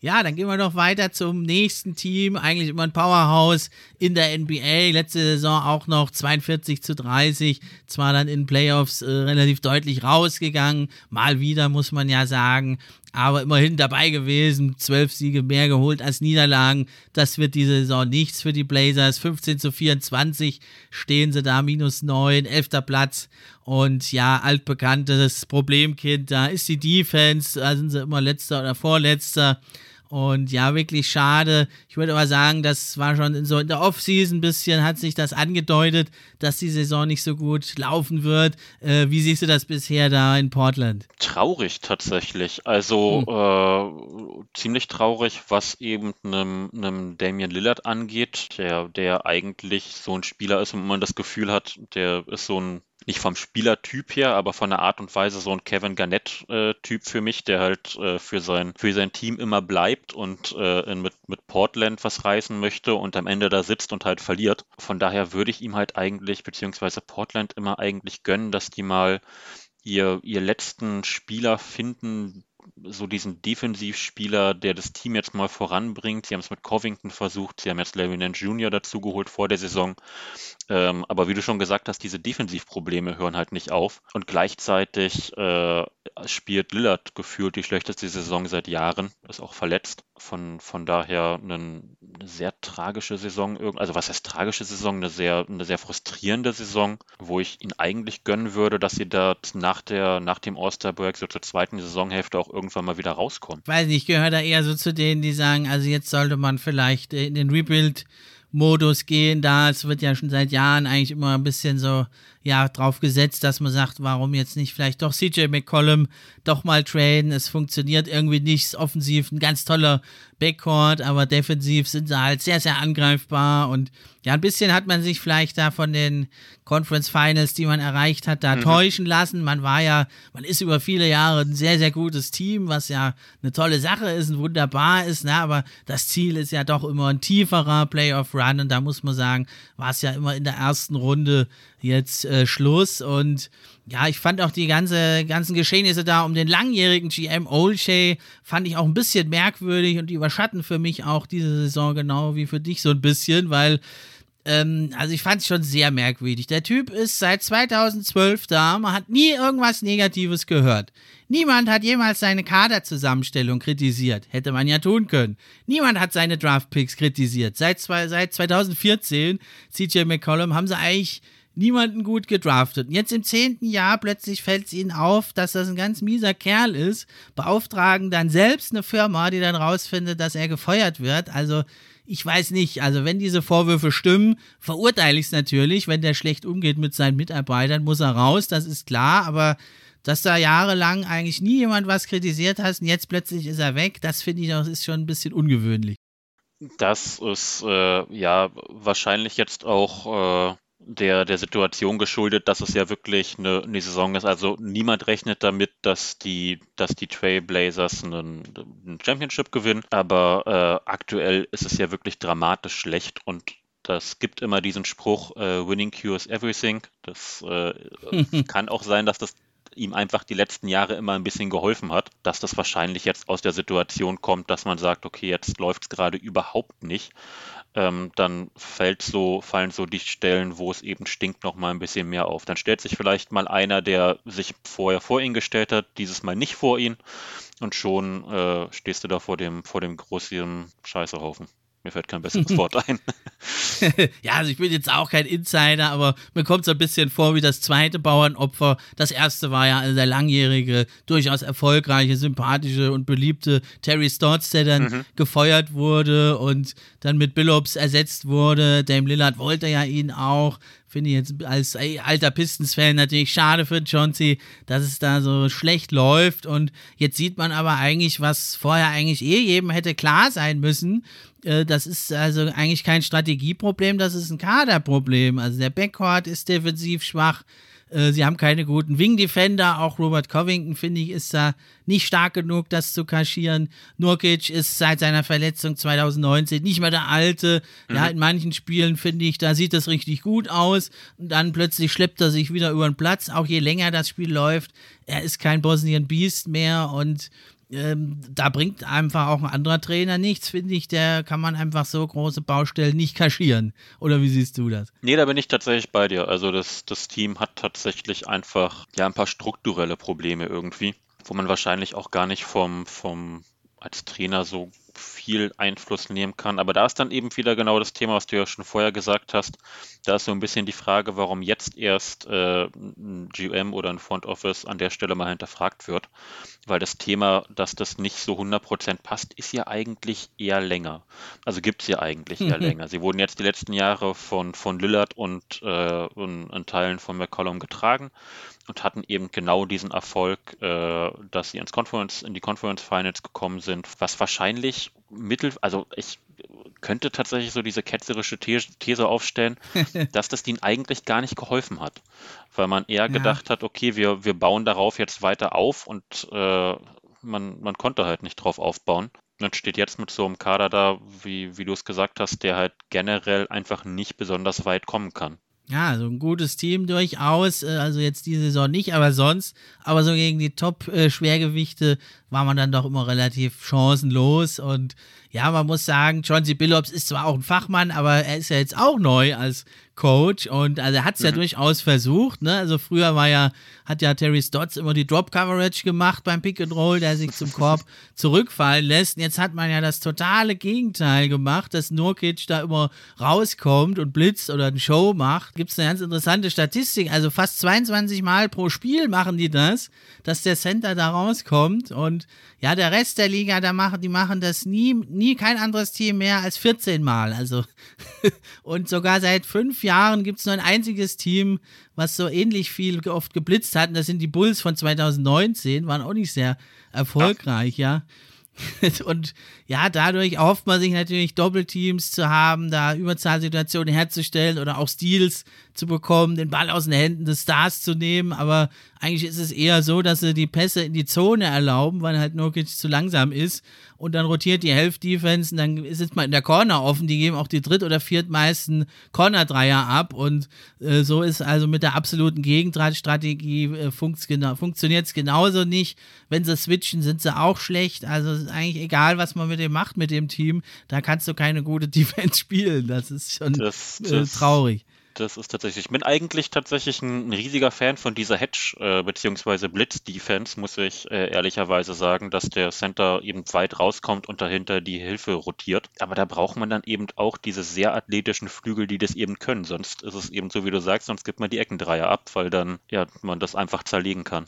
Ja, dann gehen wir noch weiter zum nächsten Team. Eigentlich immer ein Powerhouse in der NBA. Letzte Saison auch noch 42 zu 30. Zwar dann in Playoffs äh, relativ deutlich rausgegangen. Mal wieder, muss man ja sagen. Aber immerhin dabei gewesen. Zwölf Siege mehr geholt als Niederlagen. Das wird diese Saison nichts für die Blazers. 15 zu 24 stehen sie da, minus 9, 11. Platz. Und ja, altbekanntes Problemkind, da ist die Defense. Da sind sie immer letzter oder vorletzter. Und ja, wirklich schade. Ich würde aber sagen, das war schon in so in der Offseason ein bisschen, hat sich das angedeutet, dass die Saison nicht so gut laufen wird. Äh, wie siehst du das bisher da in Portland? Traurig tatsächlich. Also hm. äh, ziemlich traurig, was eben einem, einem Damian Lillard angeht, der, der eigentlich so ein Spieler ist und man das Gefühl hat, der ist so ein nicht vom Spielertyp her, aber von der Art und Weise so ein Kevin Garnett-Typ äh, für mich, der halt äh, für, sein, für sein Team immer bleibt und äh, mit, mit Portland was reißen möchte und am Ende da sitzt und halt verliert. Von daher würde ich ihm halt eigentlich, beziehungsweise Portland immer eigentlich gönnen, dass die mal ihr, ihr letzten Spieler finden, so diesen Defensivspieler, der das Team jetzt mal voranbringt. Sie haben es mit Covington versucht, sie haben jetzt Larry Nance Jr. dazugeholt vor der Saison. Ähm, aber wie du schon gesagt hast, diese Defensivprobleme hören halt nicht auf. Und gleichzeitig äh, spielt Lillard gefühlt die schlechteste Saison seit Jahren, ist auch verletzt. Von, von daher eine, eine sehr tragische Saison. Also was heißt tragische Saison? Eine sehr, eine sehr frustrierende Saison, wo ich ihn eigentlich gönnen würde, dass sie da nach, der, nach dem All-Star-Break so zur zweiten Saisonhälfte auch irgendwann mal wieder rauskommen. Weiß nicht, ich gehöre da eher so zu denen, die sagen, also jetzt sollte man vielleicht in den Rebuild Modus gehen da. Es wird ja schon seit Jahren eigentlich immer ein bisschen so ja drauf gesetzt, dass man sagt, warum jetzt nicht vielleicht doch CJ McCollum doch mal traden. Es funktioniert irgendwie nicht. Offensiv ein ganz toller Backcourt, aber defensiv sind sie halt sehr, sehr angreifbar und ja, ein bisschen hat man sich vielleicht da von den Conference Finals, die man erreicht hat, da mhm. täuschen lassen. Man war ja, man ist über viele Jahre ein sehr, sehr gutes Team, was ja eine tolle Sache ist und wunderbar ist, ne? aber das Ziel ist ja doch immer ein tieferer Playoff-Run und da muss man sagen, war es ja immer in der ersten Runde jetzt äh, Schluss und ja, ich fand auch die ganze, ganzen Geschehnisse da um den langjährigen GM Olshay fand ich auch ein bisschen merkwürdig und die überschatten für mich auch diese Saison genau wie für dich so ein bisschen, weil ähm, also ich fand es schon sehr merkwürdig. Der Typ ist seit 2012 da, man hat nie irgendwas Negatives gehört. Niemand hat jemals seine Kaderzusammenstellung kritisiert. Hätte man ja tun können. Niemand hat seine Draftpicks kritisiert. Seit, seit 2014, CJ McCollum, haben sie eigentlich niemanden gut gedraftet. Und jetzt im zehnten Jahr plötzlich fällt es ihnen auf, dass das ein ganz mieser Kerl ist, beauftragen dann selbst eine Firma, die dann rausfindet, dass er gefeuert wird. Also ich weiß nicht, also wenn diese Vorwürfe stimmen, verurteile ich es natürlich. Wenn der schlecht umgeht mit seinen Mitarbeitern, muss er raus, das ist klar, aber dass da jahrelang eigentlich nie jemand was kritisiert hat und jetzt plötzlich ist er weg, das finde ich auch ist schon ein bisschen ungewöhnlich. Das ist äh, ja wahrscheinlich jetzt auch äh, der, der Situation geschuldet, dass es ja wirklich eine, eine Saison ist. Also niemand rechnet damit, dass die, dass die Trailblazers einen, einen Championship gewinnen. Aber äh, aktuell ist es ja wirklich dramatisch schlecht und das gibt immer diesen Spruch, äh, Winning cures everything. Das äh, kann auch sein, dass das ihm einfach die letzten Jahre immer ein bisschen geholfen hat, dass das wahrscheinlich jetzt aus der Situation kommt, dass man sagt, okay, jetzt läuft es gerade überhaupt nicht ähm, dann fällt so, fallen so die Stellen, wo es eben stinkt, noch mal ein bisschen mehr auf. Dann stellt sich vielleicht mal einer, der sich vorher vor ihn gestellt hat, dieses Mal nicht vor ihn und schon äh, stehst du da vor dem, vor dem großen Scheißehaufen. Mir fällt kein besseres Wort ein. ja, also ich bin jetzt auch kein Insider, aber mir kommt so ein bisschen vor wie das zweite Bauernopfer. Das erste war ja der langjährige, durchaus erfolgreiche, sympathische und beliebte Terry Stotts, der dann mhm. gefeuert wurde und dann mit Billups ersetzt wurde. Dame Lillard wollte ja ihn auch. Finde ich jetzt als alter Pistons-Fan natürlich schade für Chauncey, dass es da so schlecht läuft. Und jetzt sieht man aber eigentlich, was vorher eigentlich eh jedem hätte klar sein müssen. Äh, das ist also eigentlich kein Strategieproblem, das ist ein Kaderproblem. Also der Backcourt ist defensiv schwach. Äh, sie haben keine guten Wing-Defender. Auch Robert Covington, finde ich, ist da nicht stark genug, das zu kaschieren. Nurkic ist seit seiner Verletzung 2019 nicht mehr der Alte. Mhm. Ja, in manchen Spielen, finde ich, da sieht das richtig gut aus. Und dann plötzlich schleppt er sich wieder über den Platz. Auch je länger das Spiel läuft, er ist kein Bosnian Beast mehr und ähm, da bringt einfach auch ein anderer Trainer nichts, finde ich. Der kann man einfach so große Baustellen nicht kaschieren. Oder wie siehst du das? Nee, da bin ich tatsächlich bei dir. Also das, das Team hat tatsächlich einfach ja ein paar strukturelle Probleme irgendwie, wo man wahrscheinlich auch gar nicht vom, vom als Trainer so viel Einfluss nehmen kann. Aber da ist dann eben wieder genau das Thema, was du ja schon vorher gesagt hast. Da ist so ein bisschen die Frage, warum jetzt erst äh, ein GM oder ein Front Office an der Stelle mal hinterfragt wird. Weil das Thema, dass das nicht so 100% passt, ist ja eigentlich eher länger. Also gibt es ja eigentlich eher mhm. länger. Sie wurden jetzt die letzten Jahre von, von Lillard und, äh, und in Teilen von McCollum getragen und hatten eben genau diesen Erfolg, äh, dass sie ins Conference, in die Conference Finals gekommen sind, was wahrscheinlich mittel, also ich könnte tatsächlich so diese ketzerische These aufstellen, dass das denen eigentlich gar nicht geholfen hat. Weil man eher ja. gedacht hat, okay, wir, wir bauen darauf jetzt weiter auf und äh, man, man konnte halt nicht drauf aufbauen. Und steht jetzt mit so einem Kader da, wie, wie du es gesagt hast, der halt generell einfach nicht besonders weit kommen kann. Ja, also ein gutes Team durchaus. Äh, also jetzt diese Saison nicht, aber sonst. Aber so gegen die Top-Schwergewichte war man dann doch immer relativ chancenlos. Und ja, man muss sagen, John C. Billups ist zwar auch ein Fachmann, aber er ist ja jetzt auch neu als Coach und also er hat es mhm. ja durchaus versucht. Ne? Also früher war ja, hat ja Terry Stotts immer die Drop Coverage gemacht beim Pick and Roll, der sich zum Korb zurückfallen lässt. Und jetzt hat man ja das totale Gegenteil gemacht, dass Nurkic da immer rauskommt und blitzt oder eine Show macht. Gibt es eine ganz interessante Statistik. Also fast 22 Mal pro Spiel machen die das, dass der Center da rauskommt. Und ja, der Rest der Liga, da machen, die machen das nie, nie kein anderes Team mehr als 14 Mal. Also und sogar seit fünf Jahren gibt es nur ein einziges Team, was so ähnlich viel oft geblitzt hat. Und das sind die Bulls von 2019, waren auch nicht sehr erfolgreich, ja. Und ja, dadurch erhofft man sich natürlich Doppelteams zu haben, da Überzahlsituationen herzustellen oder auch Steals zu bekommen, den Ball aus den Händen des Stars zu nehmen. Aber eigentlich ist es eher so, dass sie die Pässe in die Zone erlauben, weil halt Nurkic zu langsam ist. Und dann rotiert die Helft-Defense und dann ist jetzt mal in der Corner offen. Die geben auch die dritt- oder viertmeisten Corner-Dreier ab. Und äh, so ist also mit der absoluten Gegenstrategie äh, funkt, funktioniert es genauso nicht. Wenn sie switchen, sind sie auch schlecht. Also ist eigentlich egal, was man mit dem macht, mit dem Team. Da kannst du keine gute Defense spielen. Das ist schon das, das, äh, traurig. Das ist tatsächlich. Ich bin eigentlich tatsächlich ein, ein riesiger Fan von dieser Hedge- äh, bzw. Blitz-Defense, muss ich äh, ehrlicherweise sagen, dass der Center eben weit rauskommt und dahinter die Hilfe rotiert. Aber da braucht man dann eben auch diese sehr athletischen Flügel, die das eben können. Sonst ist es eben so, wie du sagst, sonst gibt man die Eckendreier ab, weil dann ja man das einfach zerlegen kann.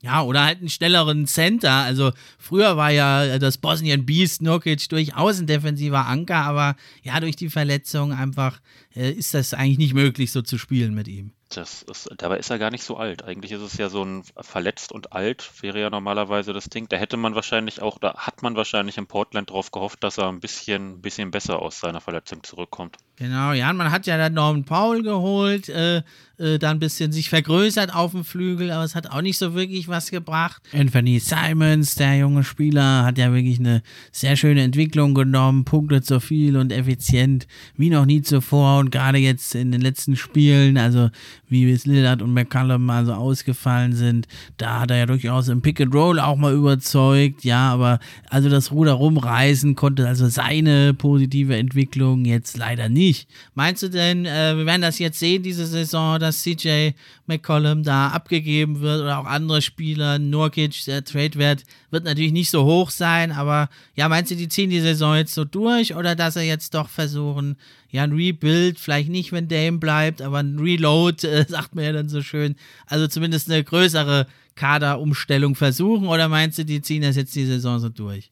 Ja, oder halt einen schnelleren Center. Also früher war ja das Bosnian Beast Nurkic durchaus ein defensiver Anker, aber ja, durch die Verletzung einfach äh, ist das eigentlich nicht möglich, so zu spielen mit ihm. Das ist, dabei ist er gar nicht so alt. Eigentlich ist es ja so ein verletzt und alt, wäre ja normalerweise das Ding. Da hätte man wahrscheinlich auch, da hat man wahrscheinlich in Portland drauf gehofft, dass er ein bisschen, bisschen besser aus seiner Verletzung zurückkommt. Genau, ja, man hat ja dann Norman Paul geholt, äh, äh, dann ein bisschen sich vergrößert auf dem Flügel, aber es hat auch nicht so wirklich was gebracht. Anthony Simons, der junge Spieler, hat ja wirklich eine sehr schöne Entwicklung genommen, punktet so viel und effizient wie noch nie zuvor und gerade jetzt in den letzten Spielen, also wie es Lillard und McCallum also ausgefallen sind, da hat er ja durchaus im Pick and Roll auch mal überzeugt, ja, aber also das Ruder rumreißen konnte also seine positive Entwicklung jetzt leider nicht. Meinst du denn, äh, wir werden das jetzt sehen, diese Saison, dass CJ McCollum da abgegeben wird oder auch andere Spieler, Nurkic, der Tradewert wird natürlich nicht so hoch sein, aber ja, meinst du, die ziehen die Saison jetzt so durch oder dass er jetzt doch versuchen, ja, ein Rebuild, vielleicht nicht, wenn Dame bleibt, aber ein Reload, äh, sagt man ja dann so schön. Also zumindest eine größere Kaderumstellung versuchen oder meinst du, die ziehen das jetzt die Saison so durch?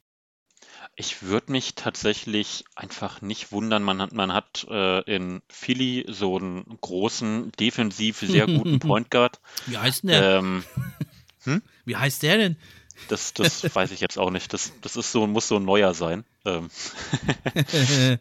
Ich würde mich tatsächlich einfach nicht wundern. Man hat, man hat äh, in Philly so einen großen, defensiv sehr guten Point Guard. Wie heißt denn der? Ähm, hm? Wie heißt der denn? Das, das weiß ich jetzt auch nicht. Das, das ist so, muss so ein neuer sein. Ähm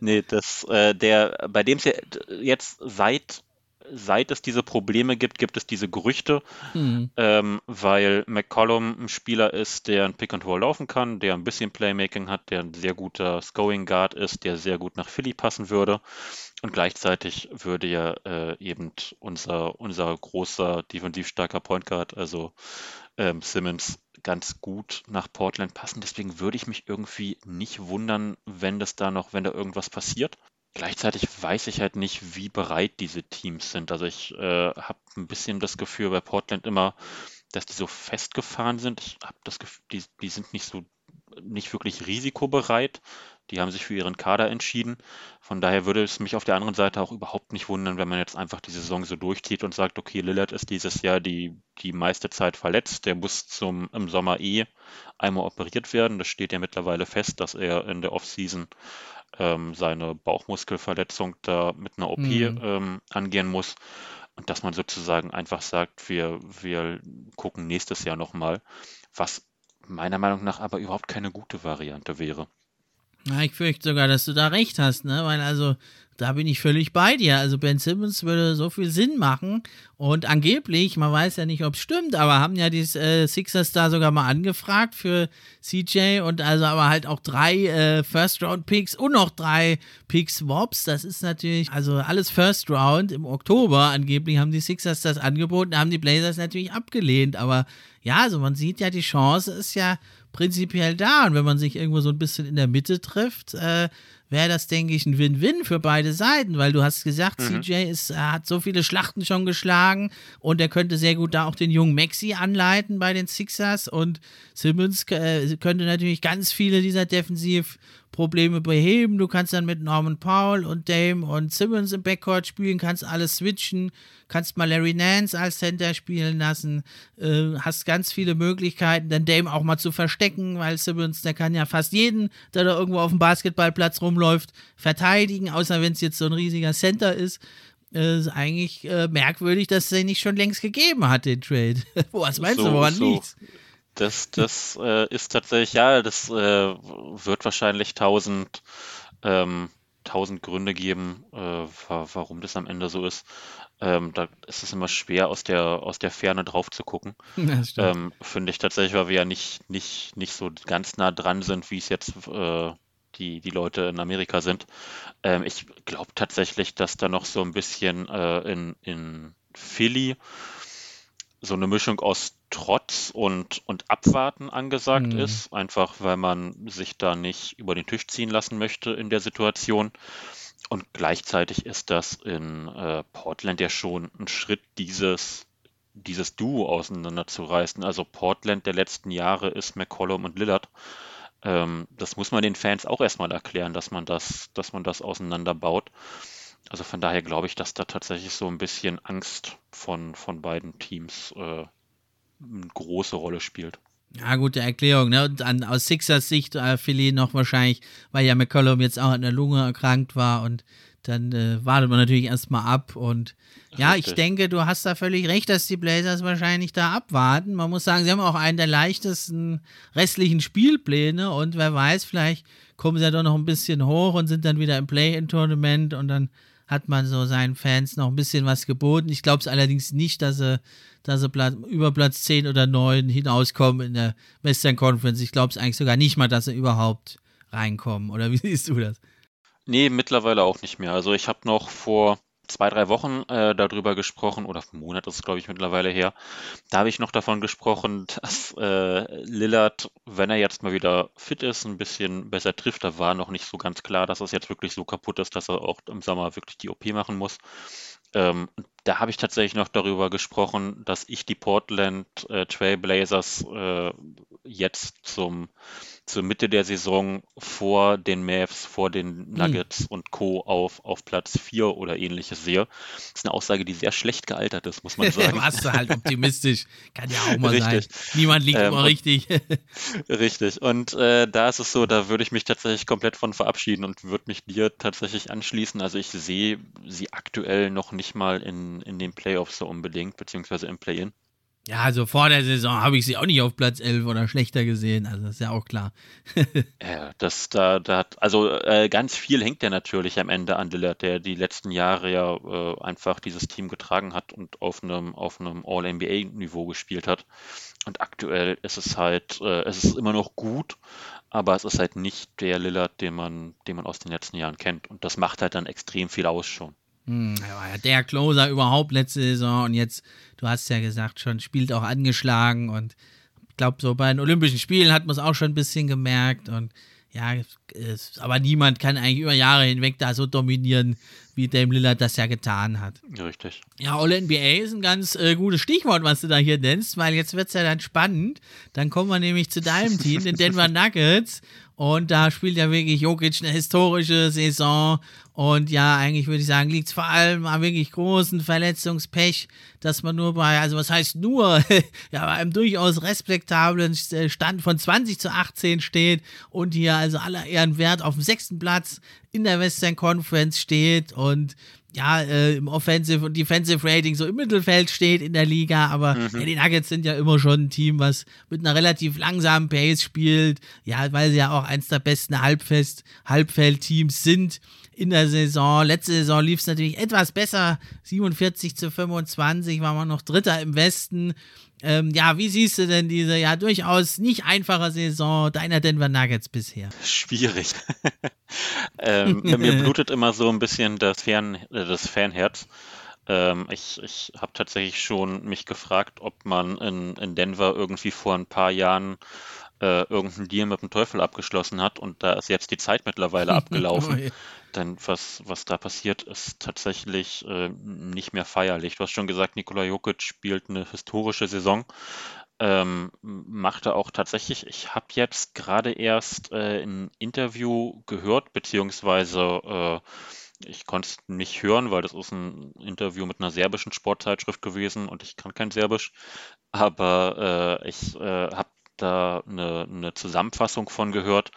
nee, das, äh, der, bei dem es ja jetzt seit, seit es diese Probleme gibt, gibt es diese Gerüchte, mhm. ähm, weil McCollum ein Spieler ist, der ein Pick and Roll laufen kann, der ein bisschen Playmaking hat, der ein sehr guter Scoring Guard ist, der sehr gut nach Philly passen würde. Und gleichzeitig würde ja äh, eben unser, unser großer, defensiv starker Point Guard, also ähm, Simmons, ganz gut nach Portland passen. Deswegen würde ich mich irgendwie nicht wundern, wenn das da noch, wenn da irgendwas passiert. Gleichzeitig weiß ich halt nicht, wie bereit diese Teams sind. Also ich äh, habe ein bisschen das Gefühl bei Portland immer, dass die so festgefahren sind. Ich habe das Gefühl, die, die sind nicht so nicht wirklich risikobereit. Die haben sich für ihren Kader entschieden. Von daher würde es mich auf der anderen Seite auch überhaupt nicht wundern, wenn man jetzt einfach die Saison so durchzieht und sagt, okay, Lillard ist dieses Jahr die, die meiste Zeit verletzt. Der muss zum, im Sommer eh einmal operiert werden. Das steht ja mittlerweile fest, dass er in der Offseason ähm, seine Bauchmuskelverletzung da mit einer OP mhm. ähm, angehen muss. Und dass man sozusagen einfach sagt, wir, wir gucken nächstes Jahr nochmal, was meiner Meinung nach aber überhaupt keine gute Variante wäre. Ja, ich fürchte sogar, dass du da recht hast, ne? Weil also da bin ich völlig bei dir. Also Ben Simmons würde so viel Sinn machen. Und angeblich, man weiß ja nicht, ob es stimmt, aber haben ja die äh, Sixers da sogar mal angefragt für CJ und also aber halt auch drei äh, First-Round-Picks und noch drei Pick-Swaps. Das ist natürlich, also alles First-Round im Oktober. Angeblich haben die Sixers das angeboten, haben die Blazers natürlich abgelehnt. Aber ja, also man sieht ja, die Chance ist ja prinzipiell da. Und wenn man sich irgendwo so ein bisschen in der Mitte trifft, äh, wäre das, denke ich, ein Win-Win für beide Seiten, weil du hast gesagt, mhm. CJ ist, äh, hat so viele Schlachten schon geschlagen und er könnte sehr gut da auch den jungen Maxi anleiten bei den Sixers und Simmons äh, könnte natürlich ganz viele dieser Defensiv- Probleme beheben. Du kannst dann mit Norman Powell und Dame und Simmons im Backcourt spielen, kannst alles switchen, kannst mal Larry Nance als Center spielen lassen, äh, hast ganz viele Möglichkeiten, dann Dame auch mal zu verstecken, weil Simmons, der kann ja fast jeden, der da irgendwo auf dem Basketballplatz rumläuft, verteidigen, außer wenn es jetzt so ein riesiger Center ist. Äh, ist eigentlich äh, merkwürdig, dass es den nicht schon längst gegeben hat, den Trade. Was meinst so, du, woran so. liegt's? Das, das äh, ist tatsächlich, ja, das äh, wird wahrscheinlich tausend, ähm, tausend Gründe geben, äh, warum das am Ende so ist. Ähm, da ist es immer schwer, aus der, aus der Ferne drauf zu gucken. Ähm, Finde ich tatsächlich, weil wir ja nicht, nicht, nicht so ganz nah dran sind, wie es jetzt äh, die, die Leute in Amerika sind. Ähm, ich glaube tatsächlich, dass da noch so ein bisschen äh, in, in Philly so eine Mischung aus Trotz und, und Abwarten angesagt mhm. ist, einfach weil man sich da nicht über den Tisch ziehen lassen möchte in der Situation. Und gleichzeitig ist das in äh, Portland ja schon ein Schritt, dieses, dieses Duo auseinanderzureißen. Also Portland der letzten Jahre ist McCollum und Lillard. Ähm, das muss man den Fans auch erstmal erklären, dass man das, dass man das auseinanderbaut. Also von daher glaube ich, dass da tatsächlich so ein bisschen Angst von, von beiden Teams äh, eine große Rolle spielt. Ja, gute Erklärung. Ne? Und an, aus Sixers Sicht äh, Philly noch wahrscheinlich, weil ja McCollum jetzt auch an der Lunge erkrankt war und dann äh, wartet man natürlich erstmal ab. Und ja, Richtig. ich denke, du hast da völlig recht, dass die Blazers wahrscheinlich da abwarten. Man muss sagen, sie haben auch einen der leichtesten restlichen Spielpläne und wer weiß, vielleicht kommen sie ja doch noch ein bisschen hoch und sind dann wieder im Play-In-Tournament und dann hat man so seinen Fans noch ein bisschen was geboten. Ich glaube es allerdings nicht, dass sie, dass sie Platz, über Platz 10 oder 9 hinauskommen in der Western Conference. Ich glaube es eigentlich sogar nicht mal, dass sie überhaupt reinkommen. Oder wie siehst du das? Nee, mittlerweile auch nicht mehr. Also ich habe noch vor zwei, drei Wochen äh, darüber gesprochen, oder einen Monat ist es, glaube ich, mittlerweile her. Da habe ich noch davon gesprochen, dass äh, Lillard, wenn er jetzt mal wieder fit ist, ein bisschen besser trifft. Da war noch nicht so ganz klar, dass es jetzt wirklich so kaputt ist, dass er auch im Sommer wirklich die OP machen muss. Ähm, da habe ich tatsächlich noch darüber gesprochen, dass ich die Portland äh, Trailblazers äh, jetzt zum zur Mitte der Saison vor den Mavs, vor den hm. Nuggets hm. und Co. auf, auf Platz 4 oder ähnliches sehe. Das ist eine Aussage, die sehr schlecht gealtert ist, muss man sagen. Warst du halt optimistisch. Kann ja auch mal richtig. sein. Niemand liegt ähm, immer richtig. richtig. Und äh, da ist es so, da würde ich mich tatsächlich komplett von verabschieden und würde mich dir tatsächlich anschließen. Also ich sehe sie aktuell noch nicht mal in, in den Playoffs so unbedingt, beziehungsweise im Play-In. Ja, also vor der Saison habe ich sie auch nicht auf Platz 11 oder schlechter gesehen, also das ist ja auch klar. ja, das da, da hat, also äh, ganz viel hängt ja natürlich am Ende an Lillard, der die letzten Jahre ja äh, einfach dieses Team getragen hat und auf einem, auf einem All-NBA-Niveau gespielt hat. Und aktuell ist es halt, äh, es ist immer noch gut, aber es ist halt nicht der Lillard, den man, den man aus den letzten Jahren kennt. Und das macht halt dann extrem viel aus schon. Hm, er war ja der Closer überhaupt letzte Saison und jetzt, du hast ja gesagt, schon spielt auch angeschlagen und ich glaube, so bei den Olympischen Spielen hat man es auch schon ein bisschen gemerkt und ja, es, aber niemand kann eigentlich über Jahre hinweg da so dominieren, wie Dame Lillard das ja getan hat. Richtig. Ja, All NBA ist ein ganz äh, gutes Stichwort, was du da hier nennst, weil jetzt wird es ja dann spannend. Dann kommen wir nämlich zu deinem Team, den Denver Nuggets. Und da spielt ja wirklich Jokic eine historische Saison Und ja, eigentlich würde ich sagen, liegt es vor allem am wirklich großen Verletzungspech, dass man nur bei, also was heißt nur, ja, bei einem durchaus respektablen Stand von 20 zu 18 steht und hier also aller Ehren wert auf dem sechsten Platz in der Western Conference steht und ja, äh, im Offensive und Defensive Rating so im Mittelfeld steht in der Liga, aber mhm. ja, die Nuggets sind ja immer schon ein Team, was mit einer relativ langsamen Pace spielt, ja, weil sie ja auch eins der besten Halbfest, Halbfeldteams sind in der Saison. Letzte Saison lief es natürlich etwas besser, 47 zu 25, war man noch Dritter im Westen. Ähm, ja, wie siehst du denn diese ja durchaus nicht einfache Saison deiner Denver Nuggets bisher? Schwierig. ähm, mir blutet immer so ein bisschen das, Fan, äh, das Fanherz. Ähm, ich ich habe tatsächlich schon mich gefragt, ob man in, in Denver irgendwie vor ein paar Jahren äh, irgendeinen Deal mit dem Teufel abgeschlossen hat und da ist jetzt die Zeit mittlerweile abgelaufen. Denn was, was da passiert, ist tatsächlich äh, nicht mehr feierlich. Du hast schon gesagt, Nikola Jokic spielt eine historische Saison. Ähm, machte auch tatsächlich, ich habe jetzt gerade erst äh, ein Interview gehört, beziehungsweise äh, ich konnte es nicht hören, weil das ist ein Interview mit einer serbischen Sportzeitschrift gewesen und ich kann kein Serbisch. Aber äh, ich äh, habe da eine, eine Zusammenfassung von gehört,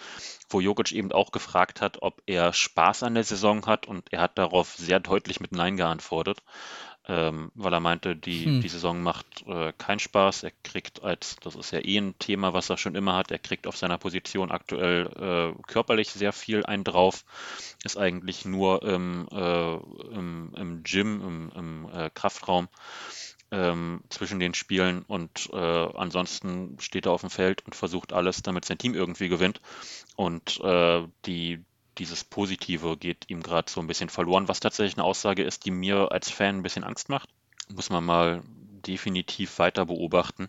wo Jokic eben auch gefragt hat, ob er Spaß an der Saison hat und er hat darauf sehr deutlich mit Nein geantwortet, ähm, weil er meinte, die, hm. die Saison macht äh, keinen Spaß. Er kriegt als, das ist ja eh ein Thema, was er schon immer hat, er kriegt auf seiner Position aktuell äh, körperlich sehr viel einen drauf, ist eigentlich nur im, äh, im, im Gym, im, im äh, Kraftraum ähm, zwischen den Spielen und äh, ansonsten steht er auf dem Feld und versucht alles, damit sein Team irgendwie gewinnt. Und äh, die, dieses Positive geht ihm gerade so ein bisschen verloren, was tatsächlich eine Aussage ist, die mir als Fan ein bisschen Angst macht. Muss man mal definitiv weiter beobachten.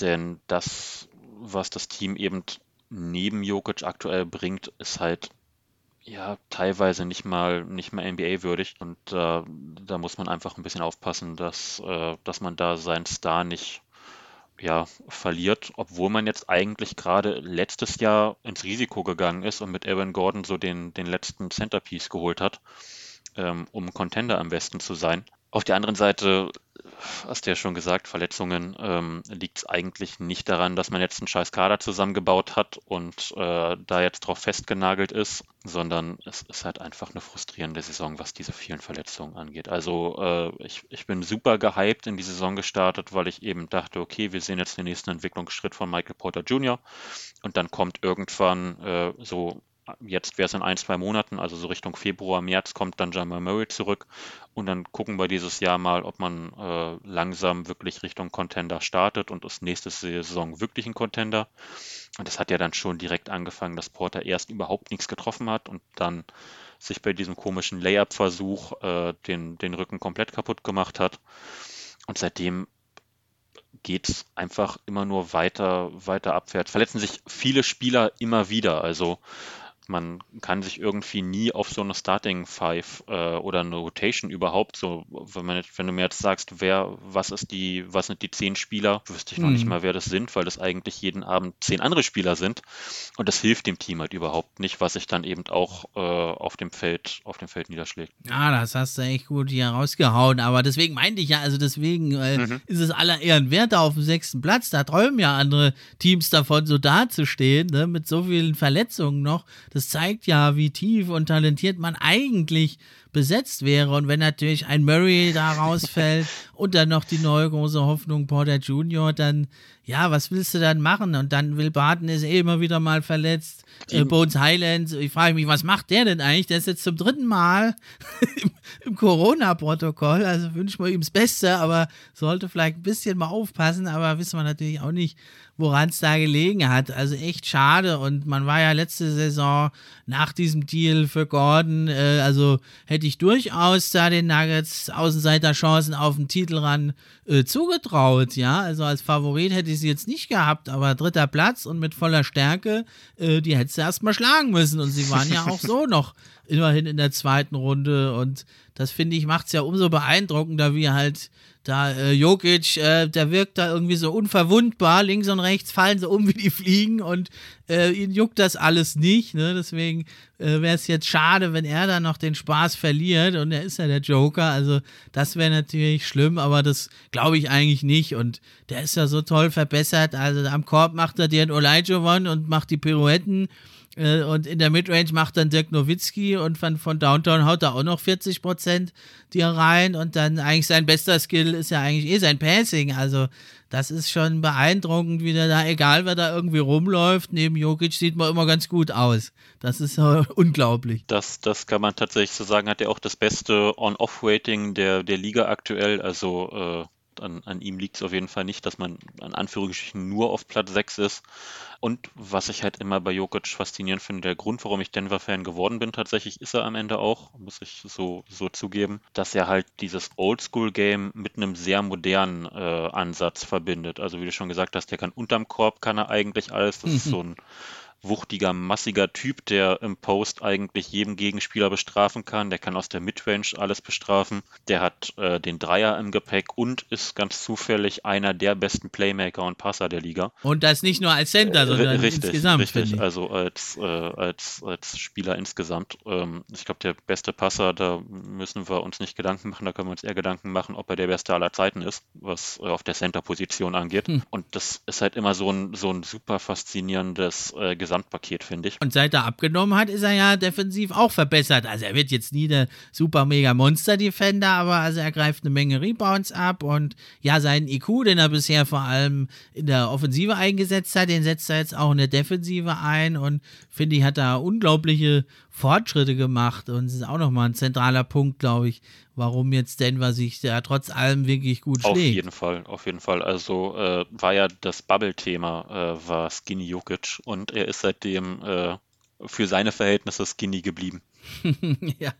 Denn das, was das Team eben neben Jokic aktuell bringt, ist halt ja, teilweise nicht mal, nicht mal NBA-würdig. Und äh, da muss man einfach ein bisschen aufpassen, dass, äh, dass man da seinen Star nicht ja, verliert, obwohl man jetzt eigentlich gerade letztes Jahr ins Risiko gegangen ist und mit Aaron Gordon so den, den letzten Centerpiece geholt hat, ähm, um Contender am besten zu sein. Auf der anderen Seite hast du ja schon gesagt, Verletzungen ähm, liegt es eigentlich nicht daran, dass man jetzt einen scheiß Kader zusammengebaut hat und äh, da jetzt drauf festgenagelt ist, sondern es ist halt einfach eine frustrierende Saison, was diese vielen Verletzungen angeht. Also äh, ich, ich bin super gehypt in die Saison gestartet, weil ich eben dachte, okay, wir sehen jetzt den nächsten Entwicklungsschritt von Michael Porter Jr. und dann kommt irgendwann äh, so jetzt wäre es in ein, zwei Monaten, also so Richtung Februar, März kommt dann Jamal Murray zurück und dann gucken wir dieses Jahr mal, ob man äh, langsam wirklich Richtung Contender startet und ist nächste Saison wirklich ein Contender. Und das hat ja dann schon direkt angefangen, dass Porter erst überhaupt nichts getroffen hat und dann sich bei diesem komischen Layup-Versuch äh, den, den Rücken komplett kaputt gemacht hat. Und seitdem geht es einfach immer nur weiter, weiter abwärts. Verletzen sich viele Spieler immer wieder. Also man kann sich irgendwie nie auf so eine Starting Five äh, oder eine Rotation überhaupt so, wenn man wenn du mir jetzt sagst, wer, was ist die, was sind die zehn Spieler, wüsste ich noch mhm. nicht mal, wer das sind, weil das eigentlich jeden Abend zehn andere Spieler sind. Und das hilft dem Team halt überhaupt nicht, was sich dann eben auch äh, auf dem Feld, auf dem Feld niederschlägt. Ja, das hast du echt gut hier rausgehauen. Aber deswegen meinte ich ja, also deswegen äh, mhm. ist es aller Ehren wert auf dem sechsten Platz. Da träumen ja andere Teams davon, so dazustehen, ne, mit so vielen Verletzungen noch. Das das zeigt ja, wie tief und talentiert man eigentlich besetzt wäre. Und wenn natürlich ein Murray da rausfällt und dann noch die neue große Hoffnung Porter Junior, dann, ja, was willst du dann machen? Und dann Will Barton ist eh immer wieder mal verletzt. Äh, Bones Highlands, ich frage mich, was macht der denn eigentlich? Der ist jetzt zum dritten Mal im, im Corona-Protokoll. Also wünschen wir ihm das Beste, aber sollte vielleicht ein bisschen mal aufpassen, aber wissen wir natürlich auch nicht, woran es da gelegen hat. Also echt schade. Und man war ja letzte Saison nach diesem Deal für Gordon, äh, also hätte ich durchaus da den Nuggets Außenseiterchancen auf den Titel ran äh, zugetraut. Ja, also als Favorit hätte ich sie jetzt nicht gehabt, aber dritter Platz und mit voller Stärke, äh, die hättest du erstmal schlagen müssen. Und sie waren ja auch so noch immerhin in der zweiten Runde und das finde ich, macht es ja umso beeindruckender, wie halt da äh, Jokic, äh, der wirkt da irgendwie so unverwundbar, links und rechts fallen so um wie die Fliegen und äh, ihn juckt das alles nicht. Ne? Deswegen äh, wäre es jetzt schade, wenn er dann noch den Spaß verliert und er ist ja der Joker. Also das wäre natürlich schlimm, aber das glaube ich eigentlich nicht. Und der ist ja so toll verbessert. Also am Korb macht er den Olajuwon und macht die Pirouetten äh, und in der Midrange macht dann Dirk Nowitzki und von, von Downtown haut er auch noch 40 Prozent dir rein. Und dann eigentlich sein bester Skill ist ja eigentlich eh sein Passing. Also das ist schon beeindruckend, wie der da, egal wer da irgendwie rumläuft, neben Jokic sieht man immer ganz gut aus. Das ist unglaublich. Das, das kann man tatsächlich so sagen, hat er auch das beste On-Off-Rating der, der Liga aktuell. Also äh an, an ihm liegt es auf jeden Fall nicht, dass man an Anführungsstrichen nur auf Platz 6 ist. Und was ich halt immer bei Jokic faszinierend finde, der Grund, warum ich Denver-Fan geworden bin, tatsächlich ist er am Ende auch, muss ich so, so zugeben, dass er halt dieses Oldschool-Game mit einem sehr modernen äh, Ansatz verbindet. Also wie du schon gesagt hast, der kann unterm Korb, kann er eigentlich alles. Das ist so ein wuchtiger, massiger Typ, der im Post eigentlich jeden Gegenspieler bestrafen kann. Der kann aus der Midrange alles bestrafen. Der hat äh, den Dreier im Gepäck und ist ganz zufällig einer der besten Playmaker und Passer der Liga. Und das nicht nur als Center, sondern richtig, insgesamt. Richtig, also als, äh, als, als Spieler insgesamt. Ähm, ich glaube, der beste Passer, da müssen wir uns nicht Gedanken machen, da können wir uns eher Gedanken machen, ob er der beste aller Zeiten ist, was äh, auf der Center-Position angeht. Hm. Und das ist halt immer so ein, so ein super faszinierendes äh, Gesamtpaket, finde ich. Und seit er abgenommen hat, ist er ja defensiv auch verbessert. Also er wird jetzt nie der super mega Monster-Defender, aber also er greift eine Menge Rebounds ab und ja, seinen IQ, den er bisher vor allem in der Offensive eingesetzt hat, den setzt er jetzt auch in der Defensive ein und finde ich, hat da unglaubliche Fortschritte gemacht und es ist auch nochmal ein zentraler Punkt, glaube ich, warum jetzt Denver sich da trotz allem wirklich gut schlägt. Auf jeden Fall, auf jeden Fall. Also äh, war ja das Bubble-Thema, äh, war Skinny Jokic und er ist seitdem äh, für seine Verhältnisse skinny geblieben. ja,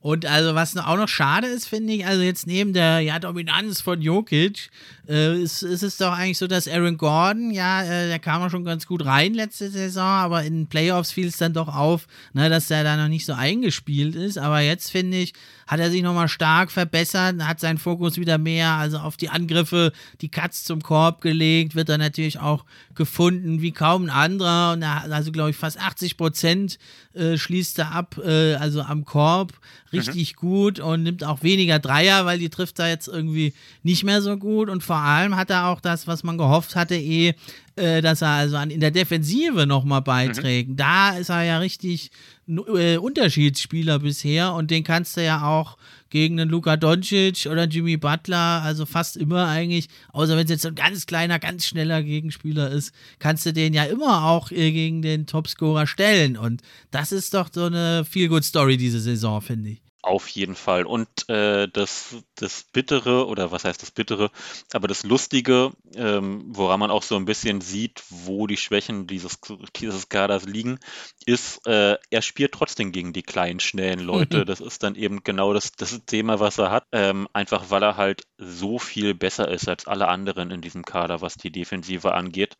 und also, was auch noch schade ist, finde ich, also jetzt neben der ja, Dominanz von Jokic, äh, ist, ist, es doch eigentlich so, dass Aaron Gordon, ja, äh, der kam ja schon ganz gut rein letzte Saison, aber in Playoffs fiel es dann doch auf, ne, dass er da noch nicht so eingespielt ist. Aber jetzt, finde ich, hat er sich nochmal stark verbessert, hat seinen Fokus wieder mehr, also auf die Angriffe, die Cuts zum Korb gelegt, wird er natürlich auch gefunden wie kaum ein anderer. Und er, also, glaube ich, fast 80 Prozent äh, schließt er ab, äh, also am Korb richtig mhm. gut und nimmt auch weniger Dreier, weil die trifft er jetzt irgendwie nicht mehr so gut. Und vor allem hat er auch das, was man gehofft hatte, eh, äh, dass er also an, in der Defensive nochmal beiträgt. Mhm. Da ist er ja richtig Unterschiedsspieler bisher und den kannst du ja auch gegen einen Luka Doncic oder Jimmy Butler, also fast immer eigentlich, außer wenn es jetzt ein ganz kleiner, ganz schneller Gegenspieler ist, kannst du den ja immer auch äh, gegen den Topscorer stellen. Und das ist doch so eine Feel-Good-Story diese Saison, finde ich. Auf jeden Fall. Und äh, das, das Bittere, oder was heißt das Bittere, aber das Lustige, ähm, woran man auch so ein bisschen sieht, wo die Schwächen dieses, dieses Kaders liegen, ist, äh, er spielt trotzdem gegen die kleinen, schnellen Leute. Das ist dann eben genau das, das Thema, was er hat. Ähm, einfach weil er halt so viel besser ist als alle anderen in diesem Kader, was die Defensive angeht.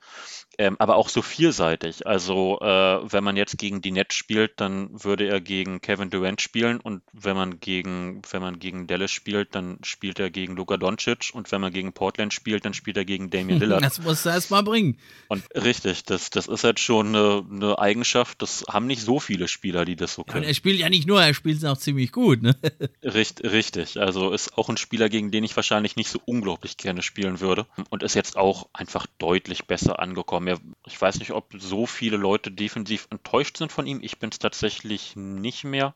Ähm, aber auch so vielseitig. Also, äh, wenn man jetzt gegen die Nets spielt, dann würde er gegen Kevin Durant spielen und wenn man gegen, wenn man gegen Dallas spielt, dann spielt er gegen Luka Doncic und wenn man gegen Portland spielt, dann spielt er gegen Damian Lillard. Das musst du erst mal bringen. Und richtig, das, das ist halt schon eine, eine Eigenschaft, das haben nicht so viele Spieler, die das so können. Ja, er spielt ja nicht nur, er spielt es auch ziemlich gut, ne? Richt, richtig, also ist auch ein Spieler, gegen den ich wahrscheinlich nicht so unglaublich gerne spielen würde und ist jetzt auch einfach deutlich besser angekommen. ich weiß nicht, ob so viele Leute defensiv enttäuscht sind von ihm. Ich bin es tatsächlich nicht mehr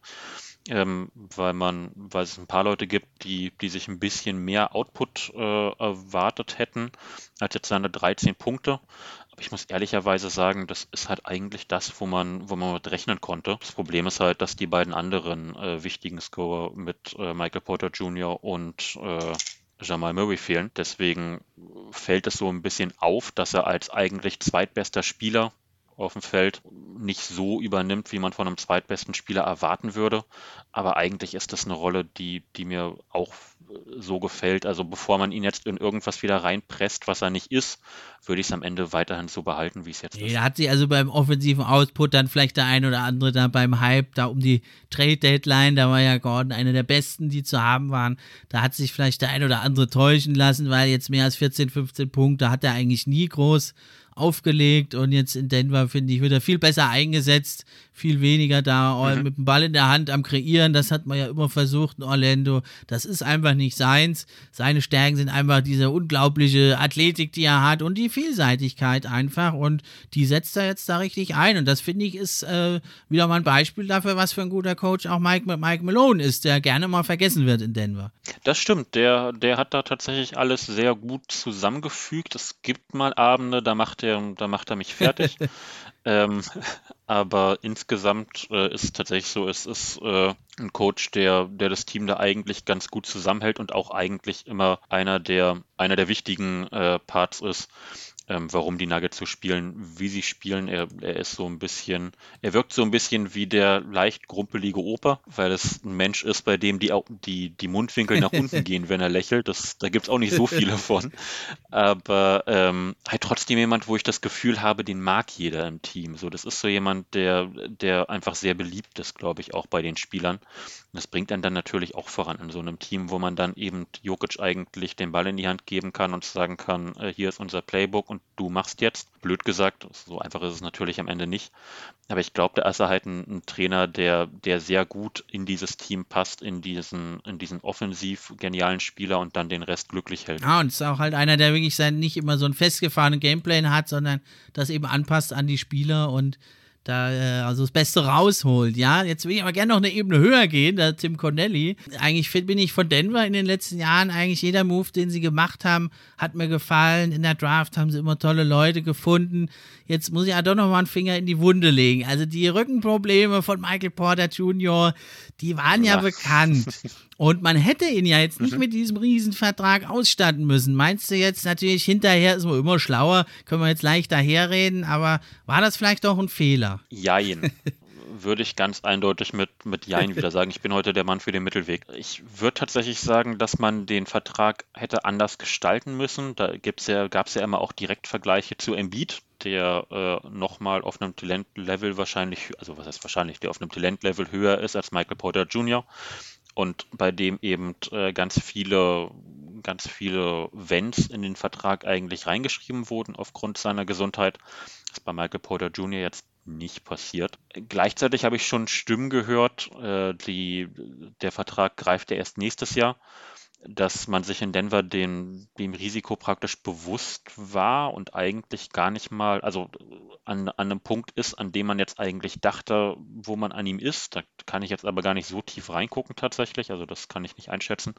ähm, weil man, weil es ein paar Leute gibt, die, die sich ein bisschen mehr Output äh, erwartet hätten als jetzt seine 13 Punkte. Aber ich muss ehrlicherweise sagen, das ist halt eigentlich das, wo man, wo man mit rechnen konnte. Das Problem ist halt, dass die beiden anderen äh, wichtigen Scorer mit äh, Michael Porter Jr. und äh, Jamal Murray fehlen. Deswegen fällt es so ein bisschen auf, dass er als eigentlich zweitbester Spieler auf dem Feld nicht so übernimmt, wie man von einem zweitbesten Spieler erwarten würde. Aber eigentlich ist das eine Rolle, die, die mir auch so gefällt. Also bevor man ihn jetzt in irgendwas wieder reinpresst, was er nicht ist, würde ich es am Ende weiterhin so behalten, wie es jetzt nee, ist. Da hat sie also beim offensiven Output dann vielleicht der ein oder andere da beim Hype, da um die Trade Deadline, da war ja Gordon einer der besten, die zu haben waren. Da hat sich vielleicht der ein oder andere täuschen lassen, weil jetzt mehr als 14, 15 Punkte hat er eigentlich nie groß aufgelegt und jetzt in Denver, finde ich, wird er viel besser eingesetzt, viel weniger da mhm. mit dem Ball in der Hand am Kreieren. Das hat man ja immer versucht in Orlando. Das ist einfach nicht seins. Seine Stärken sind einfach diese unglaubliche Athletik, die er hat und die Vielseitigkeit einfach und die setzt er jetzt da richtig ein und das finde ich ist äh, wieder mal ein Beispiel dafür, was für ein guter Coach auch Mike, Mike Malone ist, der gerne mal vergessen wird in Denver. Das stimmt, der, der hat da tatsächlich alles sehr gut zusammengefügt. Es gibt mal Abende, da macht er, da macht er mich fertig. ähm, aber insgesamt äh, ist es tatsächlich so, es ist äh, ein Coach, der, der das Team da eigentlich ganz gut zusammenhält und auch eigentlich immer einer der, einer der wichtigen äh, Parts ist ähm, warum die Nuggets so spielen, wie sie spielen. Er, er ist so ein bisschen, er wirkt so ein bisschen wie der leicht grumpelige Opa, weil es ein Mensch ist, bei dem die, die, die Mundwinkel nach unten gehen, wenn er lächelt. Das, da gibt es auch nicht so viele von. Aber ähm, halt trotzdem jemand, wo ich das Gefühl habe, den mag jeder im Team. So, das ist so jemand, der, der einfach sehr beliebt ist, glaube ich, auch bei den Spielern. Das bringt einen dann natürlich auch voran in so einem Team, wo man dann eben Jokic eigentlich den Ball in die Hand geben kann und sagen kann, äh, hier ist unser Playbook und du machst jetzt. Blöd gesagt, so einfach ist es natürlich am Ende nicht. Aber ich glaube, da ist er halt ein, ein, Trainer, der, der sehr gut in dieses Team passt, in diesen, in diesen offensiv genialen Spieler und dann den Rest glücklich hält. Ja, und ist auch halt einer, der wirklich sein, nicht immer so ein festgefahrenen Gameplay hat, sondern das eben anpasst an die Spieler und da äh, also das Beste rausholt. Ja, jetzt will ich aber gerne noch eine Ebene höher gehen, der Tim Connelly. Eigentlich bin ich von Denver in den letzten Jahren eigentlich jeder Move, den sie gemacht haben, hat mir gefallen. In der Draft haben sie immer tolle Leute gefunden. Jetzt muss ich ja doch noch mal einen Finger in die Wunde legen. Also die Rückenprobleme von Michael Porter Jr., die waren ja Ach. bekannt. Und man hätte ihn ja jetzt nicht mhm. mit diesem Riesenvertrag ausstatten müssen. Meinst du jetzt natürlich, hinterher ist man immer schlauer, können wir jetzt leicht daherreden, aber war das vielleicht auch ein Fehler? Jein. würde ich ganz eindeutig mit, mit Jein wieder sagen. Ich bin heute der Mann für den Mittelweg. Ich würde tatsächlich sagen, dass man den Vertrag hätte anders gestalten müssen. Da ja, gab es ja immer auch Direktvergleiche zu Embiid, der äh, nochmal auf einem Talentlevel wahrscheinlich, also was heißt wahrscheinlich, der auf einem Talentlevel höher ist als Michael Porter Jr und bei dem eben äh, ganz viele, ganz viele Wenns in den Vertrag eigentlich reingeschrieben wurden aufgrund seiner Gesundheit. Das ist bei Michael Porter Jr. jetzt nicht passiert. Gleichzeitig habe ich schon Stimmen gehört, äh, die, der Vertrag greift ja erst nächstes Jahr dass man sich in Denver den, dem Risiko praktisch bewusst war und eigentlich gar nicht mal, also an, an einem Punkt ist, an dem man jetzt eigentlich dachte, wo man an ihm ist. Da kann ich jetzt aber gar nicht so tief reingucken tatsächlich, also das kann ich nicht einschätzen.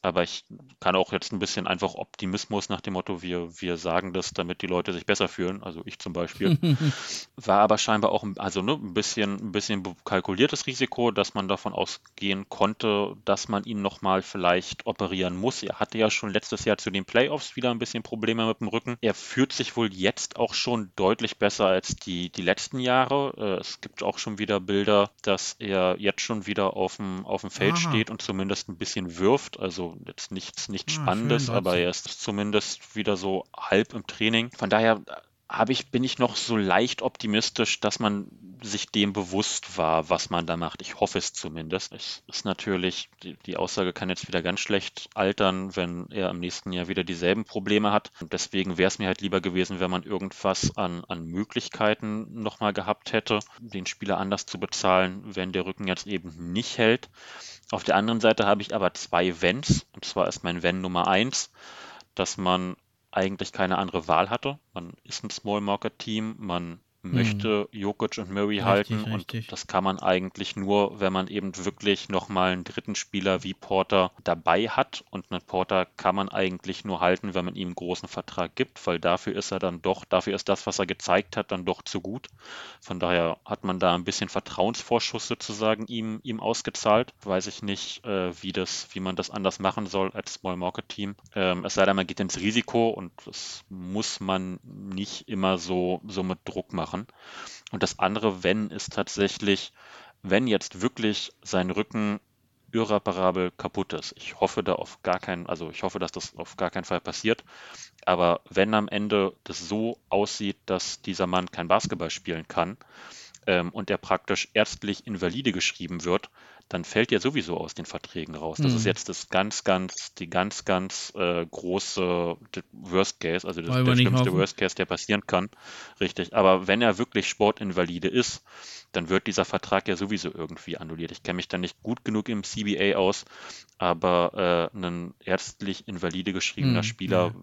Aber ich kann auch jetzt ein bisschen einfach Optimismus nach dem Motto, wir, wir sagen das, damit die Leute sich besser fühlen, also ich zum Beispiel. War aber scheinbar auch also, ne, ein, bisschen, ein bisschen kalkuliertes Risiko, dass man davon ausgehen konnte, dass man ihn nochmal vielleicht operieren muss. Er hatte ja schon letztes Jahr zu den Playoffs wieder ein bisschen Probleme mit dem Rücken. Er fühlt sich wohl jetzt auch schon deutlich besser als die, die letzten Jahre. Äh, es gibt auch schon wieder Bilder, dass er jetzt schon wieder auf dem, auf dem Feld Aha. steht und zumindest ein bisschen wirft. Also jetzt nichts, nichts ah, Spannendes, aber er ist zumindest wieder so halb im Training. Von daher habe ich, bin ich noch so leicht optimistisch, dass man sich dem bewusst war, was man da macht. Ich hoffe es zumindest. Es ist natürlich, die, die Aussage kann jetzt wieder ganz schlecht altern, wenn er im nächsten Jahr wieder dieselben Probleme hat. Und deswegen wäre es mir halt lieber gewesen, wenn man irgendwas an, an Möglichkeiten nochmal gehabt hätte, den Spieler anders zu bezahlen, wenn der Rücken jetzt eben nicht hält. Auf der anderen Seite habe ich aber zwei Wenns. Und zwar ist mein Wenn Nummer eins, dass man eigentlich keine andere Wahl hatte. Man ist ein Small Market Team, man möchte mhm. Jokic und Murray richtig, halten. Richtig. Und das kann man eigentlich nur, wenn man eben wirklich nochmal einen dritten Spieler wie Porter dabei hat. Und einen Porter kann man eigentlich nur halten, wenn man ihm einen großen Vertrag gibt, weil dafür ist er dann doch, dafür ist das, was er gezeigt hat, dann doch zu gut. Von daher hat man da ein bisschen Vertrauensvorschuss sozusagen ihm, ihm ausgezahlt. Weiß ich nicht, äh, wie das, wie man das anders machen soll als Small Market Team. Ähm, es sei denn, man geht ins Risiko und das muss man nicht immer so, so mit Druck machen machen. Und das andere Wenn ist tatsächlich, wenn jetzt wirklich sein Rücken irreparabel kaputt ist. Ich hoffe da auf gar keinen, also ich hoffe, dass das auf gar keinen Fall passiert. Aber wenn am Ende das so aussieht, dass dieser Mann kein Basketball spielen kann ähm, und er praktisch ärztlich invalide geschrieben wird, dann fällt er sowieso aus den Verträgen raus. Das mhm. ist jetzt das ganz, ganz, die ganz, ganz äh, große Worst Case, also das, der schlimmste Worst Case, der passieren kann. Richtig. Aber wenn er wirklich Sportinvalide ist, dann wird dieser Vertrag ja sowieso irgendwie annulliert. Ich kenne mich da nicht gut genug im CBA aus, aber äh, ein ärztlich invalide geschriebener hm, Spieler,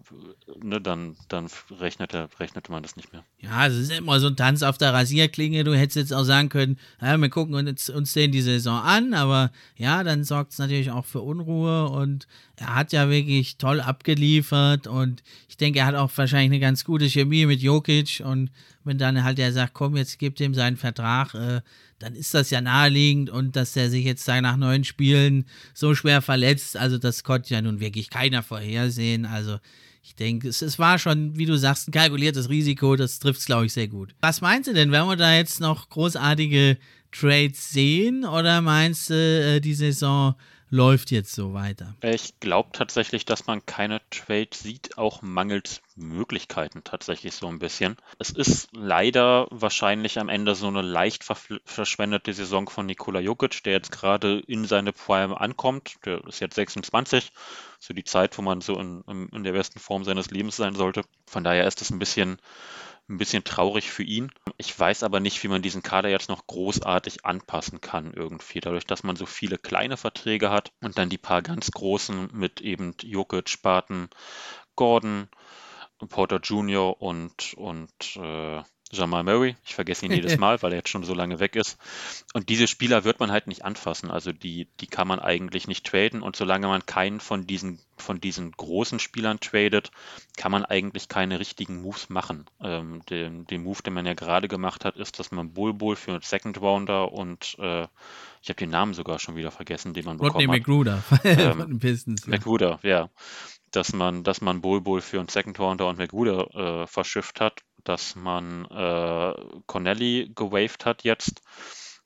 ja. ne, dann, dann rechnete, rechnete man das nicht mehr. Ja, es ist immer so ein Tanz auf der Rasierklinge. Du hättest jetzt auch sagen können, ja, wir gucken uns, uns den die Saison an, aber ja, dann sorgt es natürlich auch für Unruhe und er hat ja wirklich toll abgeliefert und ich denke, er hat auch wahrscheinlich eine ganz gute Chemie mit Jokic und wenn dann halt er sagt, komm, jetzt gibt ihm seinen Vertrag, äh, dann ist das ja naheliegend und dass er sich jetzt nach neun Spielen so schwer verletzt, also das konnte ja nun wirklich keiner vorhersehen. Also ich denke, es, es war schon, wie du sagst, ein kalkuliertes Risiko, das trifft es, glaube ich, sehr gut. Was meinst du denn, werden wir da jetzt noch großartige Trades sehen oder meinst du, äh, die Saison läuft jetzt so weiter. Ich glaube tatsächlich, dass man keine Trade sieht, auch mangels Möglichkeiten tatsächlich so ein bisschen. Es ist leider wahrscheinlich am Ende so eine leicht verschwendete Saison von Nikola Jokic, der jetzt gerade in seine Prime ankommt. Der ist jetzt 26, so die Zeit, wo man so in, in der besten Form seines Lebens sein sollte. Von daher ist es ein bisschen ein bisschen traurig für ihn. Ich weiß aber nicht, wie man diesen Kader jetzt noch großartig anpassen kann irgendwie. Dadurch, dass man so viele kleine Verträge hat und dann die paar ganz großen mit eben Jokic, Spaten, Gordon, Porter Jr. und, und äh, Jamal Murray. Ich vergesse ihn jedes Mal, weil er jetzt schon so lange weg ist. Und diese Spieler wird man halt nicht anfassen. Also die, die kann man eigentlich nicht traden. Und solange man keinen von diesen, von diesen großen Spielern tradet, kann man eigentlich keine richtigen Moves machen. Ähm, den, den Move, den man ja gerade gemacht hat, ist, dass man Bull Bull für einen Second Rounder und äh, ich habe den Namen sogar schon wieder vergessen, den man Rodney bekommen hat. Rodney McGruder ähm, von den Pistons. Ja. McGruder, ja. Dass man, dass man Bull Bull für einen Second Rounder und McGruder äh, verschifft hat dass man äh, Connelly gewaved hat jetzt,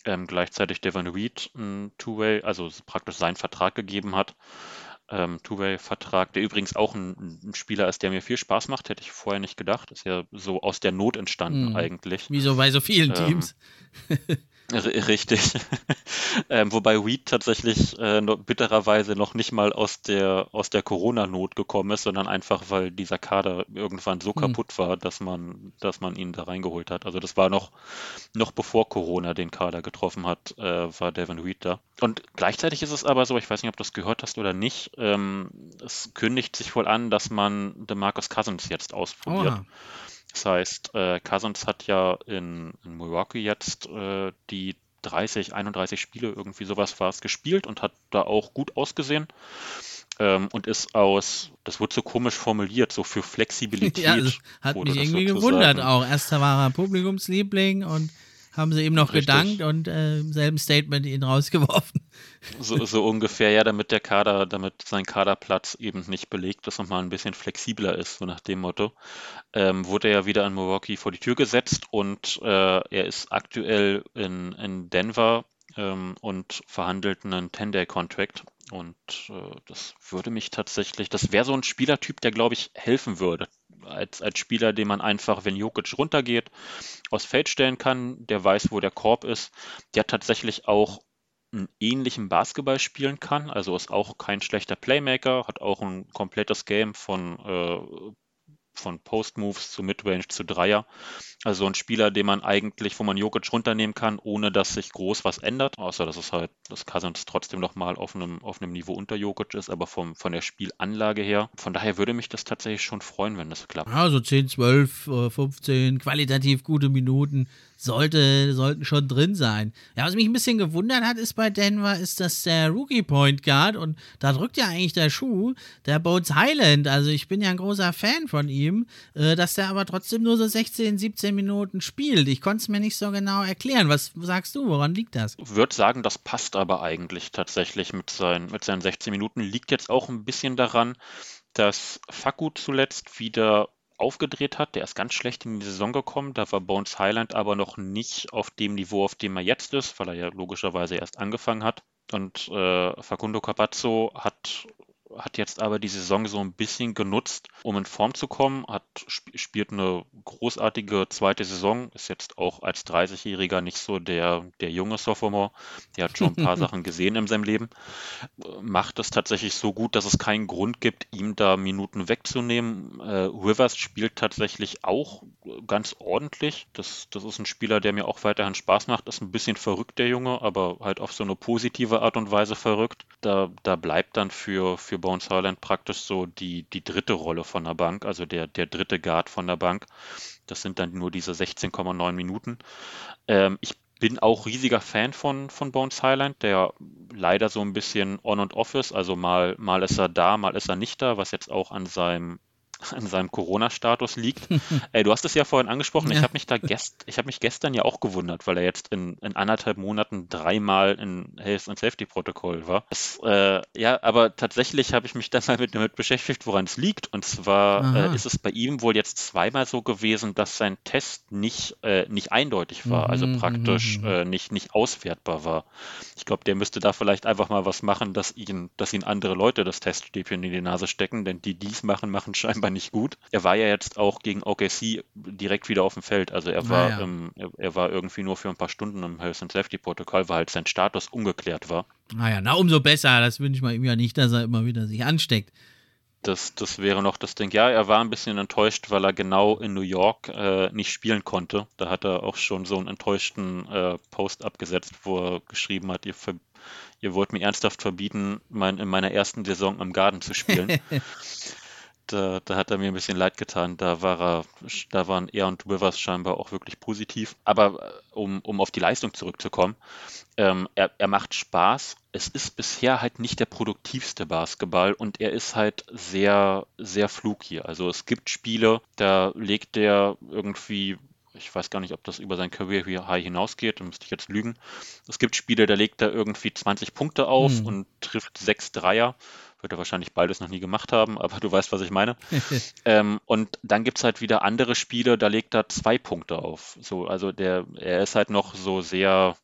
ähm, gleichzeitig Devon Reed ein Two-Way, also praktisch seinen Vertrag gegeben hat. Ähm, Two-Way-Vertrag, der übrigens auch ein, ein, Spieler ist, der mir viel Spaß macht, hätte ich vorher nicht gedacht. Ist ja so aus der Not entstanden hm. eigentlich. Wie so bei so vielen ähm, Teams. Richtig. ähm, wobei Weed tatsächlich äh, noch, bittererweise noch nicht mal aus der, aus der Corona-Not gekommen ist, sondern einfach, weil dieser Kader irgendwann so hm. kaputt war, dass man, dass man ihn da reingeholt hat. Also das war noch, noch bevor Corona den Kader getroffen hat, äh, war Devin Weed da. Und gleichzeitig ist es aber so, ich weiß nicht, ob du das gehört hast oder nicht, ähm, es kündigt sich wohl an, dass man DeMarcus Cousins jetzt ausprobiert. Oha. Das heißt, äh, Cousins hat ja in, in Milwaukee jetzt äh, die 30, 31 Spiele, irgendwie sowas war es, gespielt und hat da auch gut ausgesehen. Ähm, und ist aus, das wird so komisch formuliert, so für Flexibilität. ja, das hat mich irgendwie gewundert auch. Erst war er Publikumsliebling und haben sie ihm noch Richtig. gedankt und äh, im selben Statement ihn rausgeworfen. So, so, ungefähr, ja, damit der Kader, damit sein Kaderplatz eben nicht belegt ist und mal ein bisschen flexibler ist, so nach dem Motto, ähm, wurde er ja wieder in Milwaukee vor die Tür gesetzt und äh, er ist aktuell in, in Denver ähm, und verhandelt einen 10-Day-Contract. Und äh, das würde mich tatsächlich, das wäre so ein Spielertyp, der, glaube ich, helfen würde als, als Spieler, den man einfach, wenn Jokic runtergeht, aufs Feld stellen kann, der weiß, wo der Korb ist, der tatsächlich auch einen ähnlichen Basketball spielen kann, also ist auch kein schlechter Playmaker, hat auch ein komplettes Game von äh, von Post-Moves zu Midrange zu Dreier. Also ein Spieler, den man eigentlich, wo man Jokic runternehmen kann, ohne dass sich groß was ändert, außer dass es halt, dass Cousins trotzdem nochmal auf einem, auf einem Niveau unter Jokic ist, aber vom, von der Spielanlage her. Von daher würde mich das tatsächlich schon freuen, wenn das klappt. Ja, so 10, 12, 15 qualitativ gute Minuten sollte, sollten schon drin sein. Ja, was mich ein bisschen gewundert hat, ist bei Denver, ist, dass der Rookie Point Guard und da drückt ja eigentlich der Schuh, der Bones Highland, also ich bin ja ein großer Fan von ihm, äh, dass der aber trotzdem nur so 16, 17 Minuten spielt. Ich konnte es mir nicht so genau erklären. Was sagst du, woran liegt das? Ich würde sagen, das passt aber eigentlich tatsächlich mit seinen, mit seinen 16 Minuten. Liegt jetzt auch ein bisschen daran, dass Faku zuletzt wieder aufgedreht hat. Der ist ganz schlecht in die Saison gekommen. Da war Bones Highland aber noch nicht auf dem Niveau, auf dem er jetzt ist, weil er ja logischerweise erst angefangen hat. Und äh, Facundo Capazzo hat hat jetzt aber die Saison so ein bisschen genutzt, um in Form zu kommen, hat spielt eine großartige zweite Saison, ist jetzt auch als 30-Jähriger nicht so der, der junge Sophomore, der hat schon ein paar Sachen gesehen in seinem Leben, macht es tatsächlich so gut, dass es keinen Grund gibt, ihm da Minuten wegzunehmen. Äh, Rivers spielt tatsächlich auch ganz ordentlich. Das, das ist ein Spieler, der mir auch weiterhin Spaß macht. Ist ein bisschen verrückt, der Junge, aber halt auf so eine positive Art und Weise verrückt. Da, da bleibt dann für, für Bones Highland praktisch so die, die dritte Rolle von der Bank, also der, der dritte Guard von der Bank. Das sind dann nur diese 16,9 Minuten. Ähm, ich bin auch riesiger Fan von, von Bones Highland, der leider so ein bisschen on und off ist. Also mal, mal ist er da, mal ist er nicht da, was jetzt auch an seinem an seinem Corona-Status liegt. Ey, du hast es ja vorhin angesprochen, ja. ich habe mich da gest, ich habe mich gestern ja auch gewundert, weil er jetzt in, in anderthalb Monaten dreimal in Health and Safety Protokoll war. Das, äh, ja, aber tatsächlich habe ich mich dann mal mit, damit beschäftigt, woran es liegt. Und zwar äh, ist es bei ihm wohl jetzt zweimal so gewesen, dass sein Test nicht, äh, nicht eindeutig war, also mhm, praktisch mhm, mhm. äh, nicht, nicht auswertbar war. Ich glaube, der müsste da vielleicht einfach mal was machen, dass ihn, dass ihn andere Leute das Teststäbchen in die Nase stecken, denn die dies machen, machen scheinbar war nicht gut. Er war ja jetzt auch gegen OKC direkt wieder auf dem Feld. Also er war, ah, ähm, er, er, war irgendwie nur für ein paar Stunden im Health and Safety Protokoll, weil halt sein Status ungeklärt war. Naja, ah na umso besser. Das wünsche ich mal ihm ja nicht, dass er immer wieder sich ansteckt. Das, das wäre noch das Ding. Ja, er war ein bisschen enttäuscht, weil er genau in New York äh, nicht spielen konnte. Da hat er auch schon so einen enttäuschten äh, Post abgesetzt, wo er geschrieben hat, ihr, ihr wollt mir ernsthaft verbieten, mein, in meiner ersten Saison im Garten zu spielen. da, da, hat er mir ein bisschen leid getan. Da war er, da waren er und Rivers scheinbar auch wirklich positiv. Aber äh, um, um auf die Leistung zurückzukommen, ähm, er, er macht Spaß. Es ist bisher halt nicht der produktivste Basketball und er ist halt sehr, sehr flug hier. Also es gibt Spiele, da legt er irgendwie ich weiß gar nicht, ob das über sein Career High hinausgeht, da müsste ich jetzt lügen. Es gibt Spiele, da legt er irgendwie 20 Punkte auf hm. und trifft sechs Dreier wird er wahrscheinlich beides noch nie gemacht haben, aber du weißt, was ich meine. ähm, und dann gibt es halt wieder andere Spiele, da legt er zwei Punkte auf. So, also der, er ist halt noch so sehr,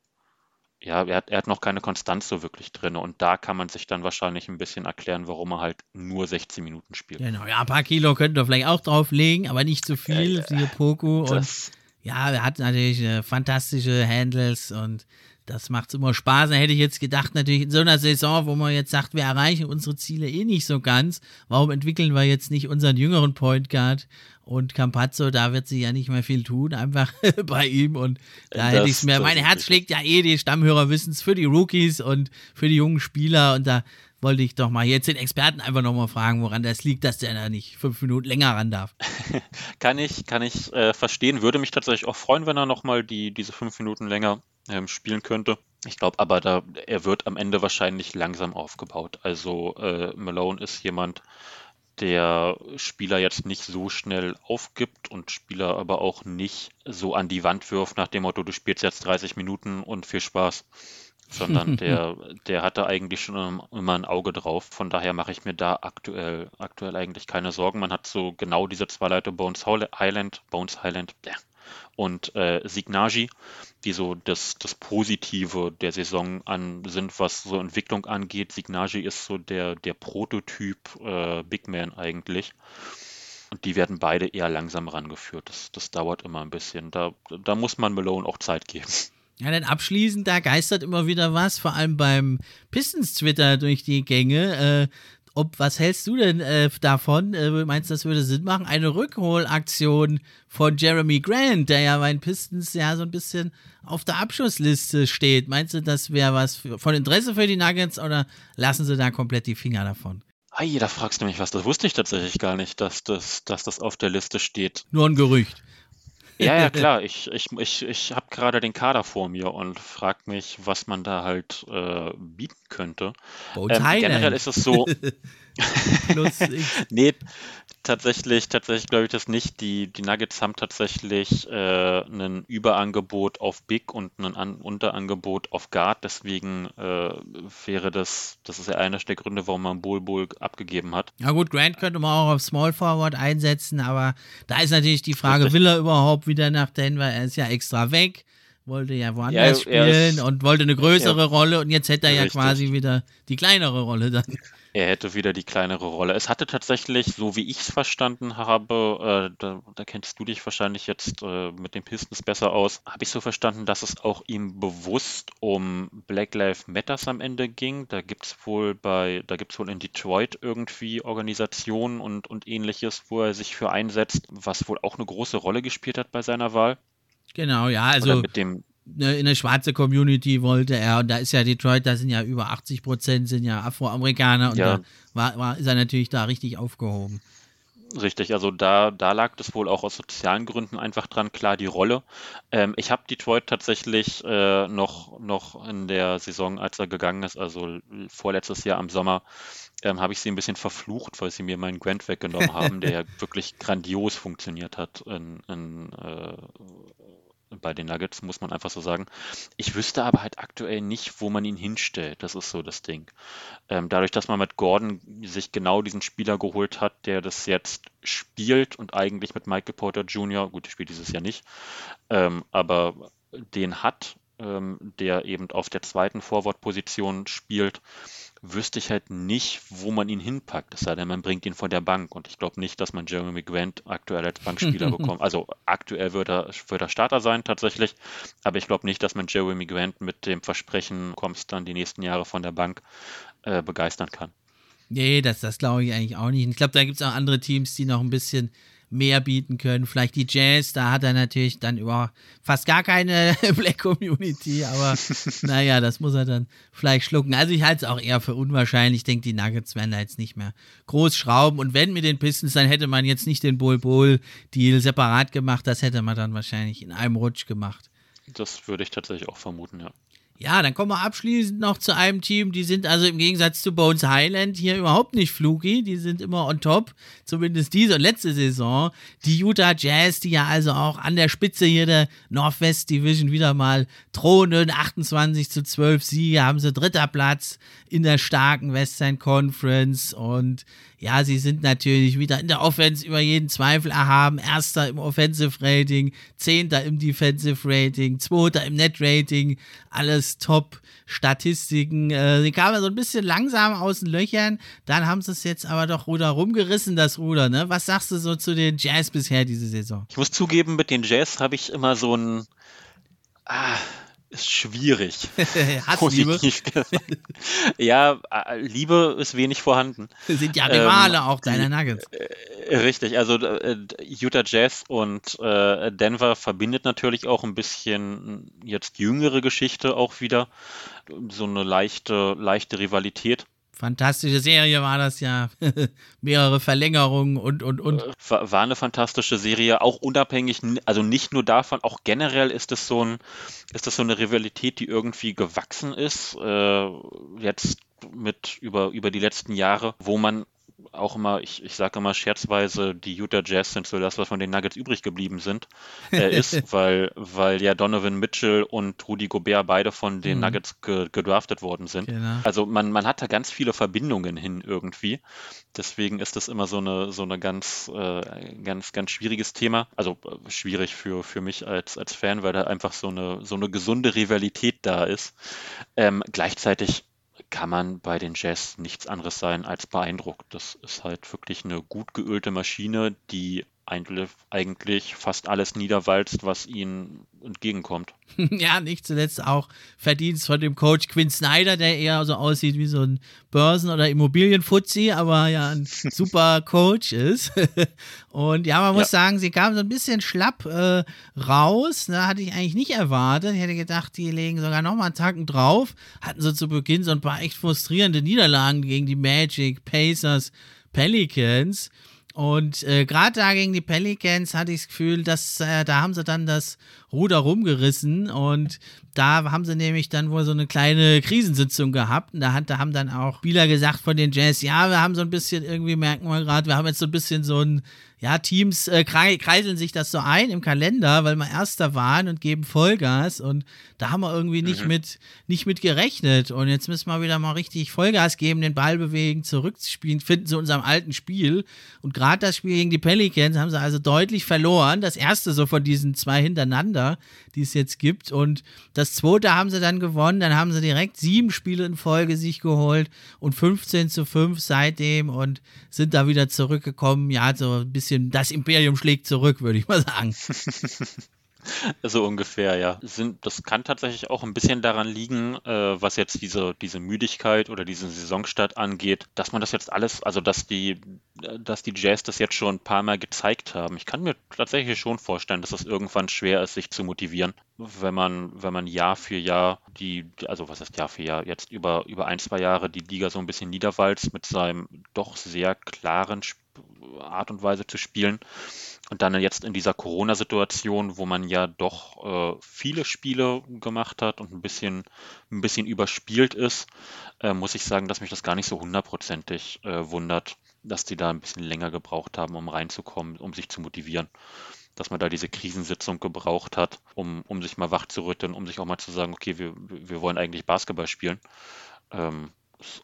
ja, er hat, er hat noch keine Konstanz so wirklich drin. Und da kann man sich dann wahrscheinlich ein bisschen erklären, warum er halt nur 16 Minuten spielt. Genau, ja, ein paar Kilo könnten wir vielleicht auch drauflegen, aber nicht zu viel, äh, siehe Poku. Und ja, er hat natürlich äh, fantastische Handles und das macht immer Spaß. Da hätte ich jetzt gedacht, natürlich in so einer Saison, wo man jetzt sagt, wir erreichen unsere Ziele eh nicht so ganz, warum entwickeln wir jetzt nicht unseren jüngeren Point Guard? Und Campazzo, da wird sich ja nicht mehr viel tun, einfach bei ihm. Und da das, hätte ich es mir, mein Herz schlägt ja eh, die Stammhörer wissen es, für die Rookies und für die jungen Spieler. Und da wollte ich doch mal jetzt den Experten einfach nochmal fragen, woran das liegt, dass der da nicht fünf Minuten länger ran darf. kann ich, kann ich äh, verstehen. Würde mich tatsächlich auch freuen, wenn er nochmal die, diese fünf Minuten länger ähm, spielen könnte. Ich glaube aber, da, er wird am Ende wahrscheinlich langsam aufgebaut. Also äh, Malone ist jemand, der Spieler jetzt nicht so schnell aufgibt und Spieler aber auch nicht so an die Wand wirft nach dem Motto, du spielst jetzt 30 Minuten und viel Spaß. Sondern der, der hatte eigentlich schon immer ein Auge drauf. Von daher mache ich mir da aktuell, aktuell eigentlich keine Sorgen. Man hat so genau diese zwei Leute, Bones Highland, Bones Highland, ja, und äh, Signagi, die so das, das Positive der Saison an sind, was so Entwicklung angeht. Signagi ist so der, der Prototyp äh, Big Man eigentlich. Und die werden beide eher langsam rangeführt. Das, das dauert immer ein bisschen. Da, da muss man Malone auch Zeit geben. Ja, dann abschließend, da geistert immer wieder was, vor allem beim Pistons-Twitter durch die Gänge. Äh, ob, was hältst du denn äh, davon? Äh, meinst du, das würde Sinn machen? Eine Rückholaktion von Jeremy Grant, der ja bei den Pistons ja so ein bisschen auf der Abschussliste steht. Meinst du, das wäre was für, von Interesse für die Nuggets oder lassen sie da komplett die Finger davon? Ei, da fragst du mich was. Das wusste ich tatsächlich gar nicht, dass das, dass das auf der Liste steht. Nur ein Gerücht. Ja, ja, klar. Ich, ich, ich, ich habe gerade den Kader vor mir und frage mich, was man da halt äh, bieten könnte. Ähm, generell ist es so. Plus nee, tatsächlich, tatsächlich glaube ich das nicht. Die, die Nuggets haben tatsächlich äh, ein Überangebot auf Big und ein An Unterangebot auf Guard. Deswegen äh, wäre das, das ist ja einer der Gründe, warum man Bull Bull abgegeben hat. Ja gut, Grant könnte man auch auf Small Forward einsetzen, aber da ist natürlich die Frage, will er überhaupt wieder nach Denver? Er ist ja extra weg wollte ja woanders ja, spielen und wollte eine größere ja, Rolle und jetzt hätte er richtig. ja quasi wieder die kleinere Rolle dann. Er hätte wieder die kleinere Rolle. Es hatte tatsächlich, so wie ich es verstanden habe, äh, da, da, kennst du dich wahrscheinlich jetzt äh, mit den Pistons besser aus, habe ich so verstanden, dass es auch ihm bewusst um Black Lives Matters am Ende ging. Da gibt es wohl bei, da gibt es wohl in Detroit irgendwie Organisationen und, und ähnliches, wo er sich für einsetzt, was wohl auch eine große Rolle gespielt hat bei seiner Wahl. Genau, ja, also Oder mit dem Ne, in eine schwarze Community wollte er. Und da ist ja Detroit, da sind ja über 80 Prozent sind ja Afroamerikaner. Und ja. da war, war, ist er natürlich da richtig aufgehoben. Richtig, also da, da lag das wohl auch aus sozialen Gründen einfach dran, klar die Rolle. Ähm, ich habe Detroit tatsächlich äh, noch, noch in der Saison, als er gegangen ist, also vorletztes Jahr am Sommer, ähm, habe ich sie ein bisschen verflucht, weil sie mir meinen Grant weggenommen haben, der ja wirklich grandios funktioniert hat in, in äh, bei den Nuggets, muss man einfach so sagen. Ich wüsste aber halt aktuell nicht, wo man ihn hinstellt. Das ist so das Ding. Ähm, dadurch, dass man mit Gordon sich genau diesen Spieler geholt hat, der das jetzt spielt und eigentlich mit Michael Porter Jr., gut, der spielt dieses Jahr nicht, ähm, aber den hat, ähm, der eben auf der zweiten Vorwortposition spielt, wüsste ich halt nicht, wo man ihn hinpackt. Es sei denn, man bringt ihn von der Bank. Und ich glaube nicht, dass man Jeremy Grant aktuell als Bankspieler bekommt. Also aktuell wird er, wird er Starter sein tatsächlich. Aber ich glaube nicht, dass man Jeremy Grant mit dem Versprechen, kommst dann die nächsten Jahre von der Bank, äh, begeistern kann. Nee, das, das glaube ich eigentlich auch nicht. Ich glaube, da gibt es auch andere Teams, die noch ein bisschen mehr bieten können. Vielleicht die Jazz, da hat er natürlich dann über fast gar keine Black Community, aber naja, das muss er dann vielleicht schlucken. Also ich halte es auch eher für unwahrscheinlich. Ich denke, die Nuggets werden da jetzt nicht mehr groß schrauben. Und wenn mit den Pistons, dann hätte man jetzt nicht den Bull-Bull-Deal separat gemacht. Das hätte man dann wahrscheinlich in einem Rutsch gemacht. Das würde ich tatsächlich auch vermuten, ja. Ja, dann kommen wir abschließend noch zu einem Team, die sind also im Gegensatz zu Bones Highland hier überhaupt nicht fluky, die sind immer on top, zumindest diese und letzte Saison. Die Utah Jazz, die ja also auch an der Spitze hier der Northwest Division wieder mal thronen, 28 zu 12 Siege, haben sie dritter Platz in der starken Western Conference. Und ja, sie sind natürlich wieder in der Offense über jeden Zweifel erhaben. Erster im Offensive Rating, Zehnter im Defensive Rating, Zweiter im Net Rating. Alles top Statistiken. Äh, sie kamen so ein bisschen langsam aus den Löchern. Dann haben sie es jetzt aber doch Ruder rumgerissen, das Ruder. Ne? Was sagst du so zu den Jazz bisher diese Saison? Ich muss zugeben, mit den Jazz habe ich immer so ein. Ah, ist schwierig. Hassliebe? ja, äh, Liebe ist wenig vorhanden. Sind ja Rivale ähm, auch deiner Nuggets. Äh, richtig, also äh, Utah Jazz und äh, Denver verbindet natürlich auch ein bisschen jetzt jüngere Geschichte auch wieder. So eine leichte, leichte Rivalität fantastische Serie war das ja. Mehrere Verlängerungen und, und, und. Äh, war eine fantastische Serie, auch unabhängig, also nicht nur davon, auch generell ist es so, ein, ist das so eine Rivalität, die irgendwie gewachsen ist, äh, jetzt mit über, über die letzten Jahre, wo man auch immer, ich, ich sage immer scherzweise, die Utah Jazz sind so das, was von den Nuggets übrig geblieben sind, äh, ist, weil, weil ja Donovan Mitchell und Rudy Gobert beide von den mhm. Nuggets ge gedraftet worden sind. Genau. Also man, man hat da ganz viele Verbindungen hin irgendwie. Deswegen ist das immer so eine, so eine ganz, äh, ganz, ganz schwieriges Thema. Also äh, schwierig für, für mich als, als Fan, weil da einfach so eine, so eine gesunde Rivalität da ist. Ähm, gleichzeitig kann man bei den Jazz nichts anderes sein als beeindruckt. Das ist halt wirklich eine gut geölte Maschine, die eigentlich fast alles niederwalzt, was ihnen entgegenkommt. ja, nicht zuletzt auch Verdienst von dem Coach Quinn Snyder, der eher so aussieht wie so ein Börsen- oder Immobilienfuzzi, aber ja ein super Coach ist. Und ja, man muss ja. sagen, sie kam so ein bisschen schlapp äh, raus. Da ne, hatte ich eigentlich nicht erwartet. Ich hätte gedacht, die legen sogar noch mal einen Tacken drauf. Hatten so zu Beginn so ein paar echt frustrierende Niederlagen gegen die Magic, Pacers, Pelicans. Und äh, gerade da gegen die Pelicans hatte ich das Gefühl, dass äh, da haben sie dann das Ruder rumgerissen und da haben sie nämlich dann wohl so eine kleine Krisensitzung gehabt. Und da, hat, da haben dann auch Spieler gesagt von den Jazz, ja, wir haben so ein bisschen, irgendwie merken wir gerade, wir haben jetzt so ein bisschen so ein ja, Teams äh, kreiseln sich das so ein im Kalender, weil wir Erster waren und geben Vollgas und da haben wir irgendwie nicht mhm. mit nicht mit gerechnet. Und jetzt müssen wir wieder mal richtig Vollgas geben, den Ball bewegen, zurückspielen, finden zu unserem alten Spiel. Und gerade das Spiel gegen die Pelicans haben sie also deutlich verloren, das erste so von diesen zwei hintereinander, die es jetzt gibt. Und das zweite haben sie dann gewonnen, dann haben sie direkt sieben Spiele in Folge sich geholt und 15 zu 5 seitdem und sind da wieder zurückgekommen, ja, so ein bisschen bisschen das Imperium schlägt zurück, würde ich mal sagen. So ungefähr, ja. Das kann tatsächlich auch ein bisschen daran liegen, äh, was jetzt diese, diese Müdigkeit oder diesen Saisonstart angeht, dass man das jetzt alles, also dass die, dass die Jazz das jetzt schon ein paar Mal gezeigt haben. Ich kann mir tatsächlich schon vorstellen, dass es irgendwann schwer ist, sich zu motivieren, wenn man, wenn man Jahr für Jahr die, also was ist Jahr für Jahr, jetzt über, über ein, zwei Jahre die Liga so ein bisschen niederwalzt mit seinem doch sehr klaren Spiel Art und Weise zu spielen. Und dann jetzt in dieser Corona-Situation, wo man ja doch äh, viele Spiele gemacht hat und ein bisschen, ein bisschen überspielt ist, äh, muss ich sagen, dass mich das gar nicht so hundertprozentig äh, wundert, dass die da ein bisschen länger gebraucht haben, um reinzukommen, um sich zu motivieren. Dass man da diese Krisensitzung gebraucht hat, um, um sich mal wach zu rütteln, um sich auch mal zu sagen, okay, wir, wir wollen eigentlich Basketball spielen. Ähm,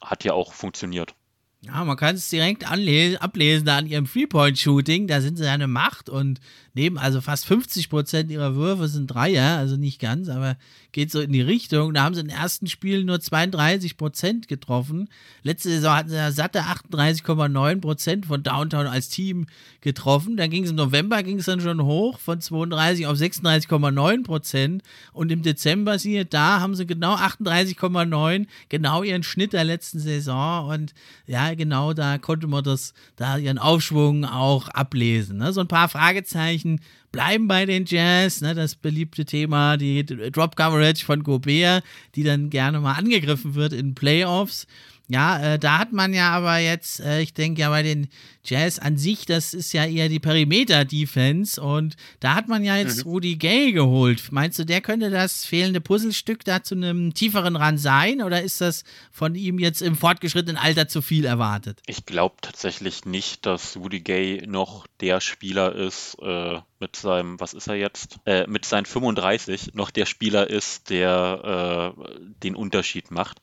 hat ja auch funktioniert. Ja, man kann es direkt ablesen da an ihrem Three-Point-Shooting. Da sind sie eine Macht und nehmen also fast 50 Prozent ihrer Würfe sind Dreier, also nicht ganz, aber geht so in die Richtung. Da haben sie in den ersten Spielen nur 32 Prozent getroffen. Letzte Saison hatten sie ja satte 38,9 Prozent von Downtown als Team getroffen. Dann ging es im November ging es dann schon hoch von 32 auf 36,9 Prozent und im Dezember siehe da haben sie genau 38,9, genau ihren Schnitt der letzten Saison und ja genau da konnte man das da ihren Aufschwung auch ablesen. Ne? So ein paar Fragezeichen Anführungszeichen bleiben bei den Jazz, ne, das beliebte Thema, die Drop Coverage von Gobert, die dann gerne mal angegriffen wird in Playoffs. Ja, äh, da hat man ja aber jetzt, äh, ich denke ja bei den Jazz an sich, das ist ja eher die Perimeter-Defense und da hat man ja jetzt mhm. Rudy Gay geholt. Meinst du, der könnte das fehlende Puzzlestück da zu einem tieferen Rand sein oder ist das von ihm jetzt im fortgeschrittenen Alter zu viel erwartet? Ich glaube tatsächlich nicht, dass Rudy Gay noch der Spieler ist, äh, mit seinem, was ist er jetzt? Äh, mit seinen 35 noch der Spieler ist, der äh, den Unterschied macht.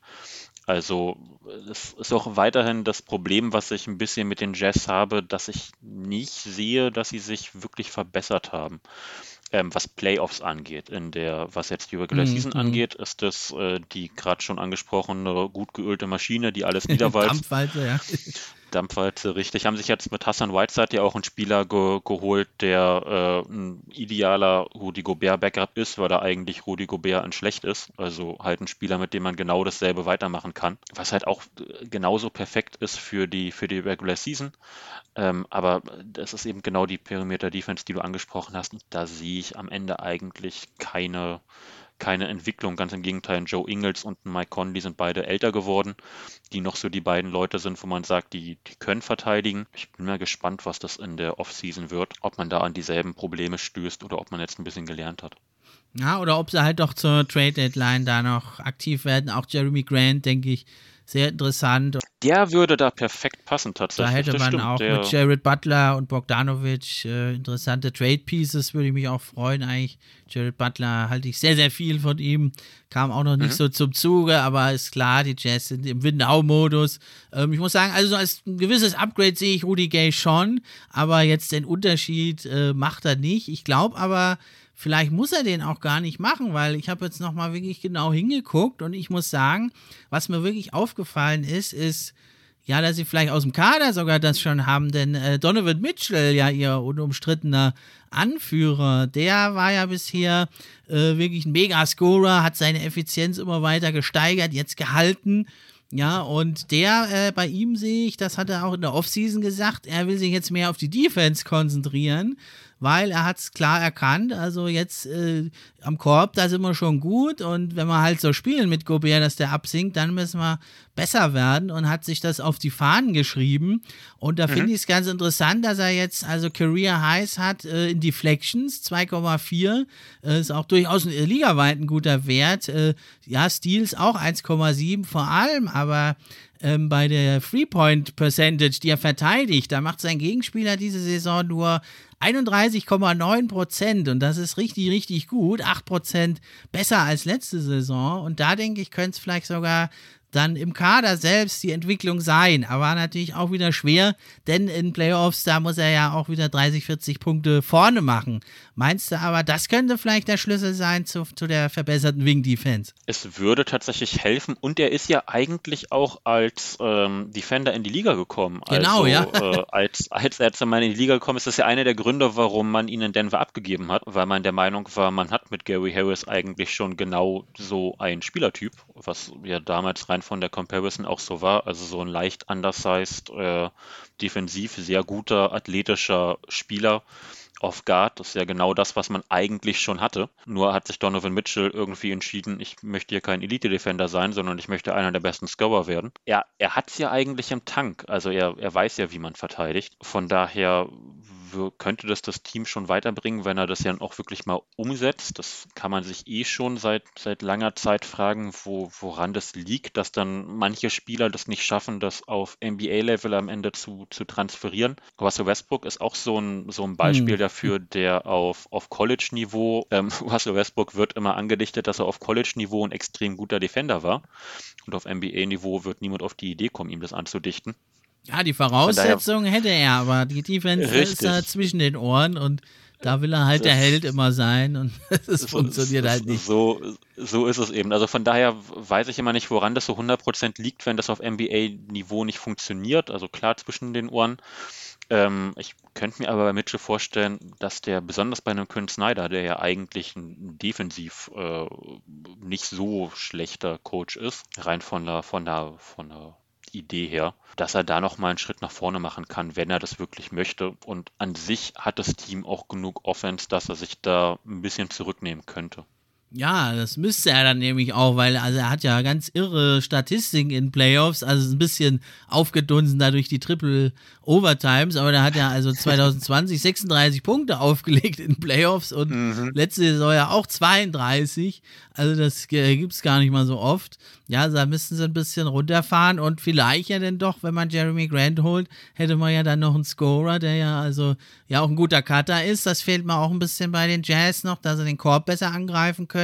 Also es ist auch weiterhin das Problem, was ich ein bisschen mit den Jazz habe, dass ich nicht sehe, dass sie sich wirklich verbessert haben. Ähm, was Playoffs angeht, in der, was jetzt die Regular mhm. Season mhm. angeht, ist das äh, die gerade schon angesprochene gut geölte Maschine, die alles niederwalzt. Ja. Dampfwalze, richtig. Haben sich jetzt mit Hassan Whiteside ja auch einen Spieler ge geholt, der äh, ein idealer Rudi Gobert-Backup ist, weil er eigentlich Rudi Gobert ein schlecht ist. Also halt ein Spieler, mit dem man genau dasselbe weitermachen kann. Was halt auch äh, genauso perfekt ist für die, für die Regular Season. Ähm, aber das ist eben genau die Perimeter-Defense, die du angesprochen hast. Da sehe ich am Ende eigentlich keine keine Entwicklung. Ganz im Gegenteil, Joe Ingles und Mike Conley sind beide älter geworden, die noch so die beiden Leute sind, wo man sagt, die, die können verteidigen. Ich bin mal gespannt, was das in der Offseason wird, ob man da an dieselben Probleme stößt oder ob man jetzt ein bisschen gelernt hat. Ja, oder ob sie halt doch zur Trade Deadline da noch aktiv werden. Auch Jeremy Grant, denke ich, sehr interessant. Der würde da perfekt passen tatsächlich. Da hätte man stimmt, auch mit Jared Butler und Bogdanovic äh, interessante Trade Pieces, würde ich mich auch freuen eigentlich. Jared Butler halte ich sehr, sehr viel von ihm. Kam auch noch nicht mhm. so zum Zuge, aber ist klar, die Jazz sind im Windau-Modus. Ähm, ich muss sagen, also als ein gewisses Upgrade sehe ich Rudy Gay schon, aber jetzt den Unterschied äh, macht er nicht. Ich glaube aber, vielleicht muss er den auch gar nicht machen, weil ich habe jetzt nochmal wirklich genau hingeguckt und ich muss sagen, was mir wirklich aufgefallen ist, ist, ja, dass sie vielleicht aus dem Kader sogar das schon haben, denn äh, Donovan Mitchell, ja, ihr unumstrittener Anführer, der war ja bisher äh, wirklich ein Megascorer, hat seine Effizienz immer weiter gesteigert, jetzt gehalten. Ja, und der, äh, bei ihm sehe ich, das hat er auch in der Offseason gesagt, er will sich jetzt mehr auf die Defense konzentrieren weil er hat es klar erkannt. Also jetzt äh, am Korb, da sind wir schon gut und wenn wir halt so spielen mit Gobert, dass der absinkt, dann müssen wir besser werden und hat sich das auf die Fahnen geschrieben. Und da mhm. finde ich es ganz interessant, dass er jetzt also Career Highs hat äh, in Deflections, 2,4. Äh, ist auch durchaus ein ligaweit ein guter Wert. Äh, ja, Steals auch 1,7 vor allem, aber ähm, bei der Three-Point-Percentage, die er verteidigt. Da macht sein Gegenspieler diese Saison nur 31,9 Prozent und das ist richtig, richtig gut. 8 Prozent besser als letzte Saison. Und da denke ich, könnte es vielleicht sogar dann im Kader selbst die Entwicklung sein. Aber natürlich auch wieder schwer, denn in Playoffs, da muss er ja auch wieder 30, 40 Punkte vorne machen. Meinst du aber, das könnte vielleicht der Schlüssel sein zu, zu der verbesserten Wing-Defense? Es würde tatsächlich helfen und er ist ja eigentlich auch als ähm, Defender in die Liga gekommen. Genau, also, ja. äh, als, als er einmal in die Liga gekommen ist, ist das ja einer der Gründe, warum man ihn in Denver abgegeben hat, weil man der Meinung war, man hat mit Gary Harris eigentlich schon genau so einen Spielertyp, was ja damals rein von der Comparison auch so war. Also so ein leicht undersized, äh, defensiv sehr guter, athletischer Spieler off Guard. Das ist ja genau das, was man eigentlich schon hatte. Nur hat sich Donovan Mitchell irgendwie entschieden, ich möchte hier kein Elite-Defender sein, sondern ich möchte einer der besten Scorer werden. Er, er hat es ja eigentlich im Tank. Also er, er weiß ja, wie man verteidigt. Von daher könnte das das Team schon weiterbringen, wenn er das ja auch wirklich mal umsetzt. Das kann man sich eh schon seit, seit langer Zeit fragen, wo, woran das liegt, dass dann manche Spieler das nicht schaffen, das auf NBA-Level am Ende zu, zu transferieren. Russell Westbrook ist auch so ein, so ein Beispiel mhm. dafür, der auf, auf College-Niveau, ähm, Russell Westbrook wird immer angedichtet, dass er auf College-Niveau ein extrem guter Defender war. Und auf NBA-Niveau wird niemand auf die Idee kommen, ihm das anzudichten. Ja, die Voraussetzungen hätte er, aber die Defense Richtig. ist da zwischen den Ohren und da will er halt das, der Held immer sein und es funktioniert halt nicht. So, so ist es eben. Also von daher weiß ich immer nicht, woran das so 100% liegt, wenn das auf NBA-Niveau nicht funktioniert. Also klar zwischen den Ohren. Ähm, ich könnte mir aber bei Mitchell vorstellen, dass der besonders bei einem Quinn Snyder, der ja eigentlich ein defensiv äh, nicht so schlechter Coach ist, rein von der, von der, von der Idee her, dass er da nochmal einen Schritt nach vorne machen kann, wenn er das wirklich möchte. Und an sich hat das Team auch genug Offense, dass er sich da ein bisschen zurücknehmen könnte. Ja, das müsste er dann nämlich auch, weil also er hat ja ganz irre Statistiken in Playoffs, also ein bisschen aufgedunsen dadurch die Triple Overtimes, aber da hat er also 2020 36 Punkte aufgelegt in Playoffs und mhm. letzte Saison ja auch 32. Also das gibt es gar nicht mal so oft. Ja, da müssten sie ein bisschen runterfahren und vielleicht ja dann doch, wenn man Jeremy Grant holt, hätte man ja dann noch einen Scorer, der ja also ja auch ein guter Cutter ist. Das fehlt mir auch ein bisschen bei den Jazz noch, dass sie den Korb besser angreifen können.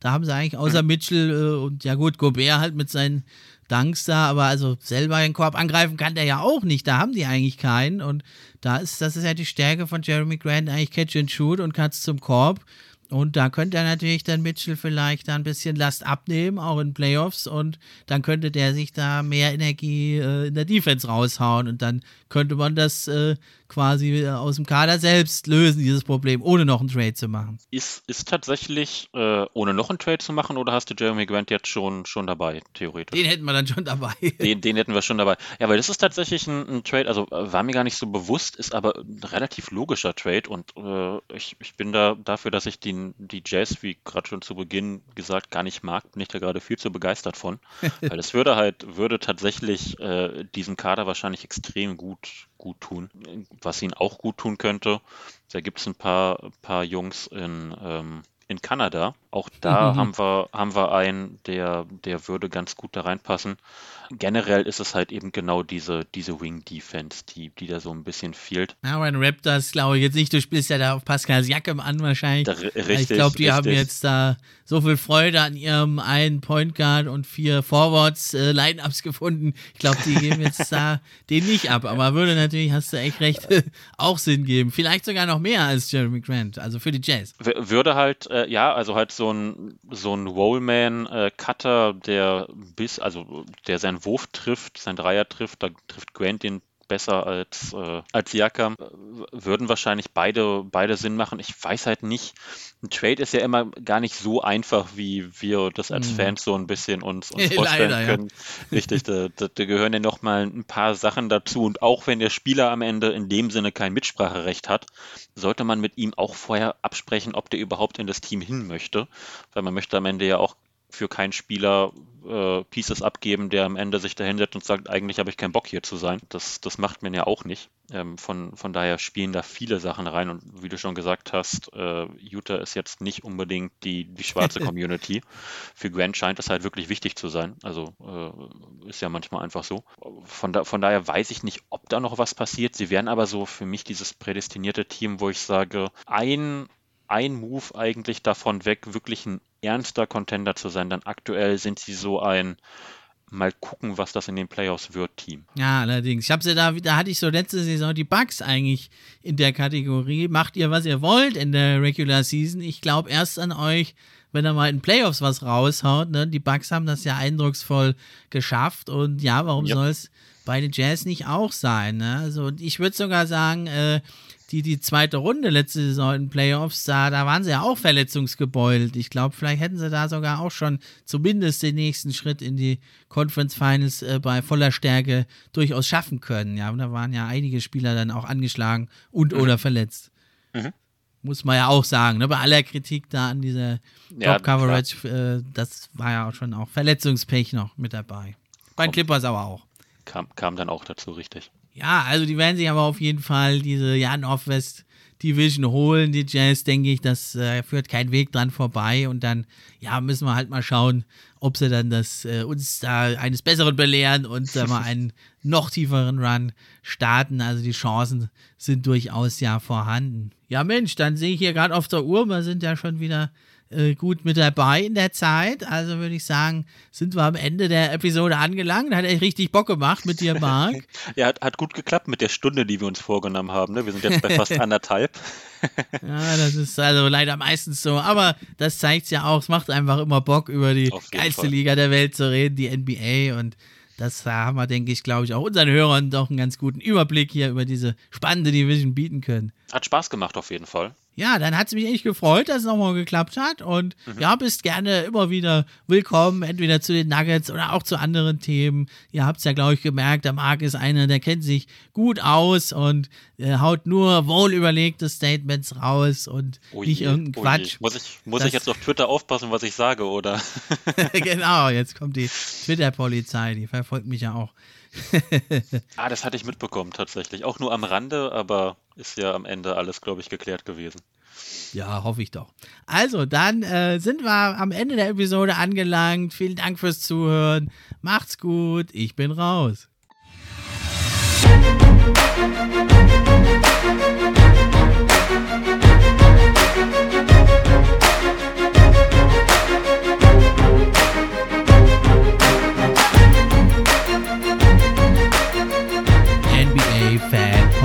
Da haben sie eigentlich außer Mitchell äh, und ja gut, Gobert halt mit seinen Dunks da, aber also selber den Korb angreifen kann der ja auch nicht. Da haben die eigentlich keinen und da ist, das ist ja die Stärke von Jeremy Grant, eigentlich Catch and Shoot und kannst zum Korb. Und da könnte er natürlich dann Mitchell vielleicht da ein bisschen Last abnehmen, auch in Playoffs. Und dann könnte der sich da mehr Energie äh, in der Defense raushauen. Und dann könnte man das äh, quasi äh, aus dem Kader selbst lösen, dieses Problem, ohne noch einen Trade zu machen. Ist, ist tatsächlich äh, ohne noch einen Trade zu machen oder hast du Jeremy Grant jetzt schon, schon dabei, theoretisch? Den hätten wir dann schon dabei. Den, den hätten wir schon dabei. Ja, weil das ist tatsächlich ein, ein Trade, also äh, war mir gar nicht so bewusst, ist aber ein relativ logischer Trade und äh, ich, ich bin da dafür, dass ich den, die Jazz, wie gerade schon zu Beginn gesagt, gar nicht mag, bin ich da gerade viel zu begeistert von. weil das würde halt, würde tatsächlich äh, diesem Kader wahrscheinlich extrem gut, gut tun. Was ihnen auch gut tun könnte, da gibt es ein paar, paar Jungs in, ähm, in Kanada. Auch da mhm. haben, wir, haben wir einen, der, der würde ganz gut da reinpassen generell ist es halt eben genau diese, diese Wing-Defense, die, die da so ein bisschen fehlt. Ja, bei den Raptors glaube ich jetzt nicht, du spielst ja da auf Pascals Jacke an wahrscheinlich. Da, richtig, ich glaube, die richtig. haben jetzt da so viel Freude an ihrem einen Point Guard und vier Forwards äh, Line-Ups gefunden. Ich glaube, die geben jetzt da den nicht ab, aber würde natürlich, hast du echt recht, auch Sinn geben. Vielleicht sogar noch mehr als Jeremy Grant, also für die Jazz. Würde halt, äh, ja, also halt so ein, so ein Rollman-Cutter, äh, der bis, also der sein seinen Wurf trifft, sein Dreier trifft, da trifft Grant den besser als, äh, als Siakam, würden wahrscheinlich beide, beide Sinn machen. Ich weiß halt nicht, ein Trade ist ja immer gar nicht so einfach, wie wir das als mhm. Fans so ein bisschen uns, uns vorstellen Leider, können. Ja. Richtig, da, da, da, gehören ja nochmal ein paar Sachen dazu. Und auch wenn der Spieler am Ende in dem Sinne kein Mitspracherecht hat, sollte man mit ihm auch vorher absprechen, ob der überhaupt in das Team hin möchte. Weil man möchte am Ende ja auch für keinen Spieler äh, Pieces abgeben, der am Ende sich dahinsetzt und sagt, eigentlich habe ich keinen Bock hier zu sein. Das, das macht man ja auch nicht. Ähm, von, von daher spielen da viele Sachen rein und wie du schon gesagt hast, äh, Utah ist jetzt nicht unbedingt die, die schwarze Community. Für Grant scheint das halt wirklich wichtig zu sein. Also äh, ist ja manchmal einfach so. Von, da, von daher weiß ich nicht, ob da noch was passiert. Sie wären aber so für mich dieses prädestinierte Team, wo ich sage, ein ein Move eigentlich davon weg, wirklich ein ernster Contender zu sein. Dann aktuell sind sie so ein mal gucken, was das in den Playoffs wird, Team. Ja, allerdings. Ich habe sie da, da hatte ich so letzte Saison die Bugs eigentlich in der Kategorie. Macht ihr, was ihr wollt in der Regular Season. Ich glaube erst an euch, wenn er mal in Playoffs was raushaut. Ne? Die Bugs haben das ja eindrucksvoll geschafft und ja, warum yep. soll es bei den Jazz nicht auch sein? Ne? Also ich würde sogar sagen, äh, die, die zweite Runde letzte Saison in Playoffs, da, da waren sie ja auch verletzungsgebeult. Ich glaube, vielleicht hätten sie da sogar auch schon zumindest den nächsten Schritt in die Conference Finals äh, bei voller Stärke durchaus schaffen können. Ja, und da waren ja einige Spieler dann auch angeschlagen und mhm. oder verletzt. Mhm. Muss man ja auch sagen, ne? bei aller Kritik da an dieser ja, Top-Coverage, äh, das war ja auch schon auch Verletzungspech noch mit dabei. Bei den Clippers aber auch. Kam, kam dann auch dazu, richtig. Ja, also die werden sich aber auf jeden Fall diese Jan Off-West Division holen, die Jazz, denke ich, das äh, führt kein Weg dran vorbei und dann, ja, müssen wir halt mal schauen, ob sie dann das, äh, uns da eines Besseren belehren und äh, mal einen noch tieferen Run starten. Also die Chancen sind durchaus ja vorhanden. Ja, Mensch, dann sehe ich hier gerade auf der Uhr, wir sind ja schon wieder äh, gut mit dabei in der Zeit. Also würde ich sagen, sind wir am Ende der Episode angelangt. Hat echt richtig Bock gemacht mit dir, Marc. ja, hat, hat, gut geklappt mit der Stunde, die wir uns vorgenommen haben. Ne? Wir sind jetzt bei fast anderthalb. ja, das ist also leider meistens so. Aber das zeigt es ja auch. Es macht einfach immer Bock, über die geilste Fall. Liga der Welt zu reden, die NBA. Und das haben wir, denke ich, glaube ich, auch unseren Hörern doch einen ganz guten Überblick hier über diese spannende Division bieten können. Hat Spaß gemacht auf jeden Fall ja, dann hat es mich echt gefreut, dass es nochmal geklappt hat. Und mhm. ja, bist gerne immer wieder willkommen, entweder zu den Nuggets oder auch zu anderen Themen. Ihr habt es ja, glaube ich, gemerkt, der Marc ist einer, der kennt sich gut aus und äh, haut nur wohlüberlegte Statements raus und oh nicht irgendeinen oh Quatsch. Muss, ich, muss das, ich jetzt auf Twitter aufpassen, was ich sage, oder? genau, jetzt kommt die Twitter-Polizei, die verfolgt mich ja auch. Ah, das hatte ich mitbekommen tatsächlich. Auch nur am Rande, aber ist ja am Ende alles, glaube ich, geklärt gewesen. Ja, hoffe ich doch. Also, dann äh, sind wir am Ende der Episode angelangt. Vielen Dank fürs Zuhören. Macht's gut. Ich bin raus.